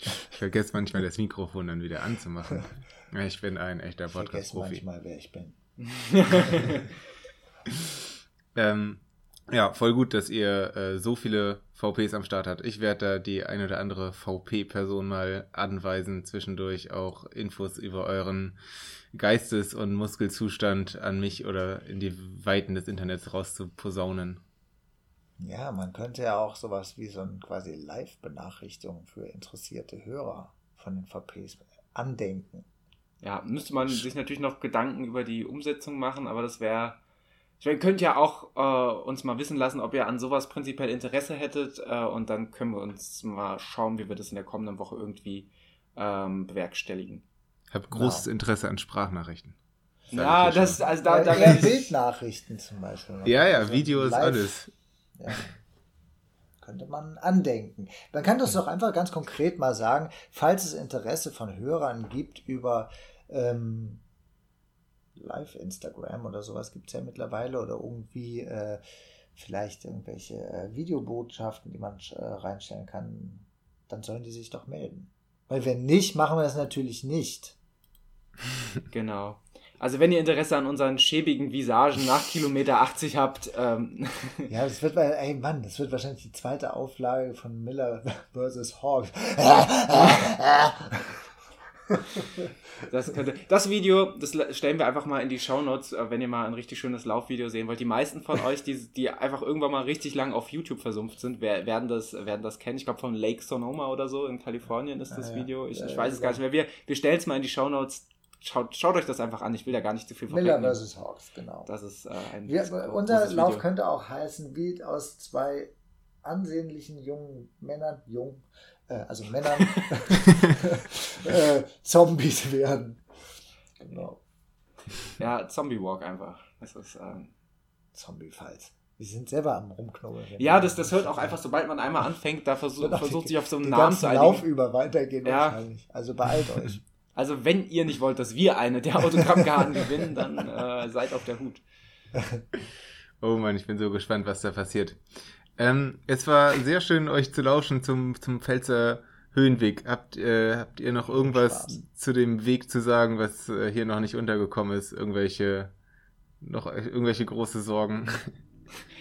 ich vergesse manchmal das Mikrofon dann wieder anzumachen. Ich bin ein echter Podcast-Profi. Ich vergesse manchmal, wer ich bin. ähm, ja, voll gut, dass ihr äh, so viele VPs am Start habt. Ich werde da die ein oder andere VP-Person mal anweisen, zwischendurch auch Infos über euren Geistes- und Muskelzustand an mich oder in die Weiten des Internets rauszuposaunen. Ja, man könnte ja auch sowas wie so ein quasi Live-Benachrichtigung für interessierte Hörer von den VPs andenken. Ja, müsste man sich natürlich noch Gedanken über die Umsetzung machen, aber das wäre ihr könnt ja auch äh, uns mal wissen lassen, ob ihr an sowas prinzipiell Interesse hättet äh, und dann können wir uns mal schauen, wie wir das in der kommenden Woche irgendwie ähm, bewerkstelligen. Ich habe großes ja. Interesse an Sprachnachrichten. Ja, das, also da, ja, da ja, Bildnachrichten zum Beispiel. Ja, ja, Videos, live. alles. Ja. Könnte man andenken. Man kann das doch einfach ganz konkret mal sagen, falls es Interesse von Hörern gibt über ähm, Live-Instagram oder sowas gibt es ja mittlerweile oder irgendwie äh, vielleicht irgendwelche äh, Videobotschaften, die man äh, reinstellen kann, dann sollen die sich doch melden. Weil wenn nicht, machen wir das natürlich nicht. Genau. Also wenn ihr Interesse an unseren schäbigen Visagen nach Kilometer 80 habt. Ähm. Ja, das wird, ey Mann, das wird wahrscheinlich die zweite Auflage von Miller vs. Hawks. Das, könnte, das Video, das stellen wir einfach mal in die Shownotes, äh, wenn ihr mal ein richtig schönes Laufvideo sehen wollt. Die meisten von euch, die, die einfach irgendwann mal richtig lang auf YouTube versumpft sind, werden das, werden das kennen. Ich glaube, von Lake Sonoma oder so in Kalifornien ist das ah, Video. Ich, ich weiß es gar nicht mehr. Wir, wir stellen es mal in die Shownotes. Schaut, schaut euch das einfach an. Ich will da gar nicht zu viel Miller vs. Hawks, genau. Das ist äh, ein wir, Unser Lauf Video. könnte auch heißen, wie aus zwei ansehnlichen jungen Männern, jung, äh, also Männern, äh, Zombies werden. Genau. Ja, Zombie Walk einfach. Das ist ähm, Zombie-Falls. Wir sind selber am Rumknobeln. Ja, das, das hört auch einfach, sobald man einmal anfängt, da versuch, versucht sich auf so einen Namen zu einigen. Lauf über weitergehen ja. wahrscheinlich. Also beeilt euch. Also wenn ihr nicht wollt, dass wir eine der Autogrammkarten gewinnen, dann äh, seid auf der Hut. Oh Mann, ich bin so gespannt, was da passiert. Ähm, es war sehr schön, euch zu lauschen zum, zum Pfälzer Höhenweg. Habt, äh, habt ihr noch irgendwas Spaß. zu dem Weg zu sagen, was äh, hier noch nicht untergekommen ist? Irgendwelche, noch irgendwelche große Sorgen?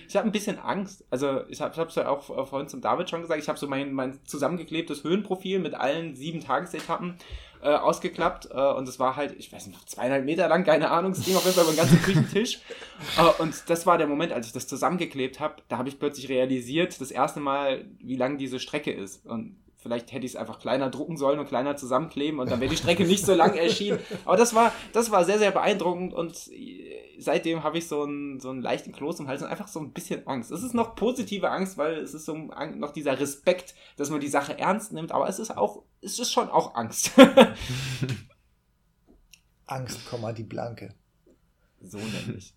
Ich habe ein bisschen Angst. Also ich habe es ja auch vorhin zum David schon gesagt. Ich habe so mein, mein zusammengeklebtes Höhenprofil mit allen sieben Tagesetappen äh, ausgeklappt äh, und es war halt, ich weiß nicht, zweieinhalb Meter lang, keine Ahnung, es ging auf jeden Fall über den ganzen Küchentisch. äh, und das war der Moment, als ich das zusammengeklebt habe, da habe ich plötzlich realisiert, das erste Mal, wie lang diese Strecke ist. Und Vielleicht hätte ich es einfach kleiner drucken sollen und kleiner zusammenkleben und dann wäre die Strecke nicht so lang erschienen. Aber das war, das war sehr, sehr beeindruckend und seitdem habe ich so einen, so einen leichten Kloß im Hals und einfach so ein bisschen Angst. Es ist noch positive Angst, weil es ist so noch dieser Respekt, dass man die Sache ernst nimmt, aber es ist auch, es ist schon auch Angst. Angst, die Blanke. So nämlich.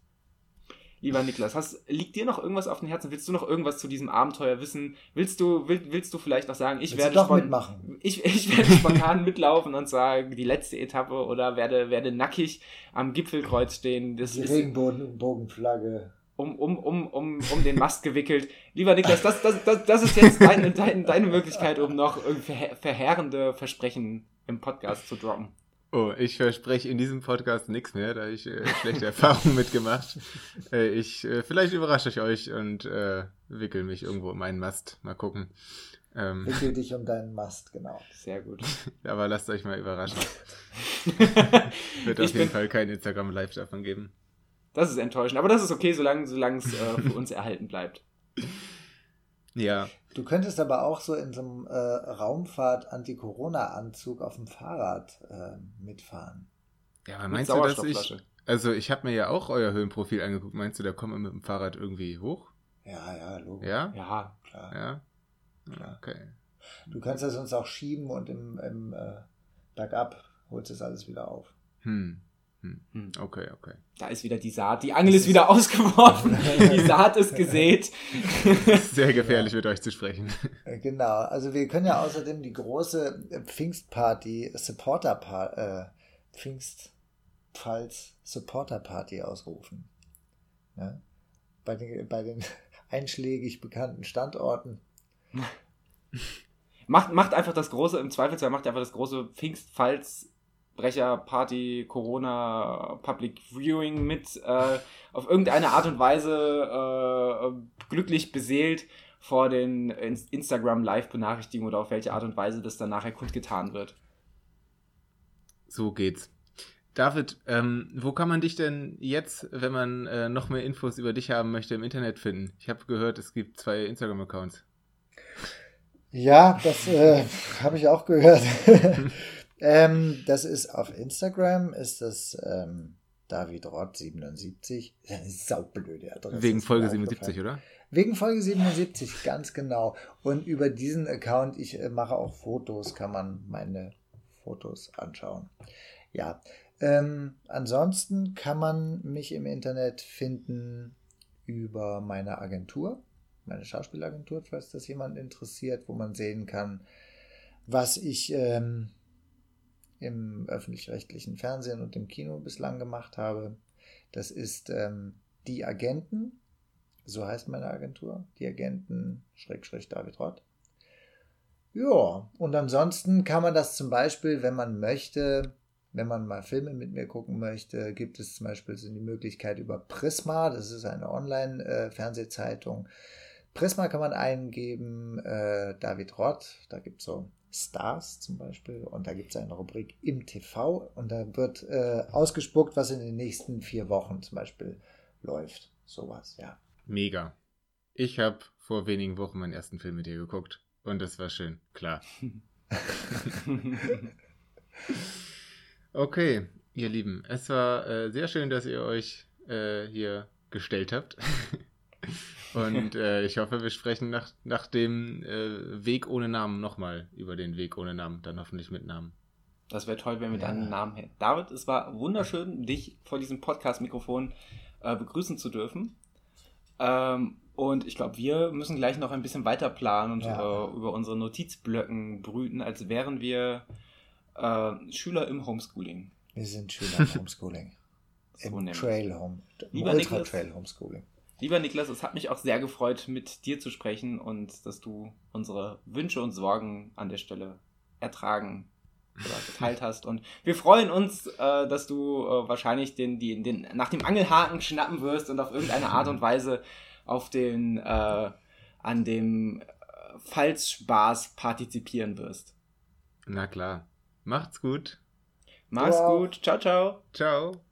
Lieber Niklas, hast, liegt dir noch irgendwas auf dem Herzen? Willst du noch irgendwas zu diesem Abenteuer wissen? Willst du, will, willst du vielleicht noch sagen, ich werde, doch mitmachen. Ich, ich werde spontan mitlaufen und sagen, die letzte Etappe oder werde, werde nackig am Gipfelkreuz stehen. Das die Regenbogenflagge. Um, um, um, um, um den Mast gewickelt. Lieber Niklas, das, das, das, das ist jetzt deine, deine, deine Möglichkeit, um noch verheerende Versprechen im Podcast zu droppen. Oh, ich verspreche in diesem Podcast nichts mehr, da ich äh, schlechte Erfahrungen mitgemacht. Äh, ich, äh, vielleicht überrasche ich euch und äh, wickel mich irgendwo um meinen Mast. Mal gucken. Ähm, wickel dich um deinen Mast, genau. Sehr gut. Aber lasst euch mal überraschen. Wird auf jeden Fall kein Instagram Live davon geben. Das ist enttäuschend, aber das ist okay, solange es äh, für uns erhalten bleibt. Ja. Du könntest aber auch so in so einem äh, Raumfahrt-Anti-Corona-Anzug auf dem Fahrrad äh, mitfahren. Ja, aber meinst du, dass ich. Also, ich habe mir ja auch euer Höhenprofil angeguckt. Meinst du, da kommt man mit dem Fahrrad irgendwie hoch? Ja, ja, logisch. Ja? Ja, klar. Ja? Okay. Du kannst das sonst auch schieben und im, im äh, Bergab holst es alles wieder auf. Hm. Hm. hm. Okay, okay. Da ist wieder die Saat. Die Angel ist wieder ausgeworfen. die Saat ist gesät. Sehr gefährlich mit euch zu sprechen. Äh, genau. Also wir können ja außerdem die große Pfingstparty, Supporter Party, äh, Pfingstpfalz Supporter Party ausrufen. Ja? Bei, den, bei den einschlägig bekannten Standorten. Macht, macht einfach das große, im Zweifelsfall macht einfach das große Pfingstpfalz Brecher-Party, Corona, Public Viewing mit äh, auf irgendeine Art und Weise äh, glücklich beseelt vor den Instagram Live-Benachrichtigungen oder auf welche Art und Weise das dann nachher kundgetan wird. So geht's. David, ähm, wo kann man dich denn jetzt, wenn man äh, noch mehr Infos über dich haben möchte, im Internet finden? Ich habe gehört, es gibt zwei Instagram-Accounts. Ja, das äh, habe ich auch gehört. Ähm, das ist auf Instagram, ist das ähm, David Rott 77. Das ist eine saublöde Adresse. Wegen Folge 77, oder? Wegen Folge 77, ganz genau. Und über diesen Account, ich äh, mache auch Fotos, kann man meine Fotos anschauen. Ja. Ähm, ansonsten kann man mich im Internet finden über meine Agentur, meine Schauspielagentur, falls das jemand interessiert, wo man sehen kann, was ich ähm, im öffentlich-rechtlichen Fernsehen und im Kino bislang gemacht habe. Das ist ähm, Die Agenten, so heißt meine Agentur, Die Agenten Schrägstrich David Rott. Ja, und ansonsten kann man das zum Beispiel, wenn man möchte, wenn man mal Filme mit mir gucken möchte, gibt es zum Beispiel so die Möglichkeit über Prisma, das ist eine Online-Fernsehzeitung. Prisma kann man eingeben, äh, David Rott, da gibt es so Stars zum Beispiel und da gibt es eine Rubrik im TV und da wird äh, ausgespuckt, was in den nächsten vier Wochen zum Beispiel läuft. Sowas, ja. Mega. Ich habe vor wenigen Wochen meinen ersten Film mit dir geguckt. Und das war schön, klar. okay, ihr Lieben, es war äh, sehr schön, dass ihr euch äh, hier gestellt habt. Und äh, ich hoffe, wir sprechen nach, nach dem äh, Weg ohne Namen nochmal über den Weg ohne Namen, dann hoffentlich mit Namen. Das wäre toll, wenn wir ja. dann einen Namen hätten. David, es war wunderschön, dich vor diesem Podcast-Mikrofon äh, begrüßen zu dürfen. Ähm, und ich glaube, wir müssen gleich noch ein bisschen weiter planen und ja. äh, über unsere Notizblöcken brüten, als wären wir äh, Schüler im Homeschooling. Wir sind Schüler im Homeschooling. so Im Trail Home. Ultra Trail Homeschooling. Lieber Niklas, es hat mich auch sehr gefreut, mit dir zu sprechen und dass du unsere Wünsche und Sorgen an der Stelle ertragen oder geteilt hast. Und wir freuen uns, äh, dass du äh, wahrscheinlich den, die, den, nach dem Angelhaken schnappen wirst und auf irgendeine Art und Weise auf den, äh, an dem äh, Falschspaß partizipieren wirst. Na klar. Macht's gut. Mach's wow. gut. Ciao, ciao. Ciao.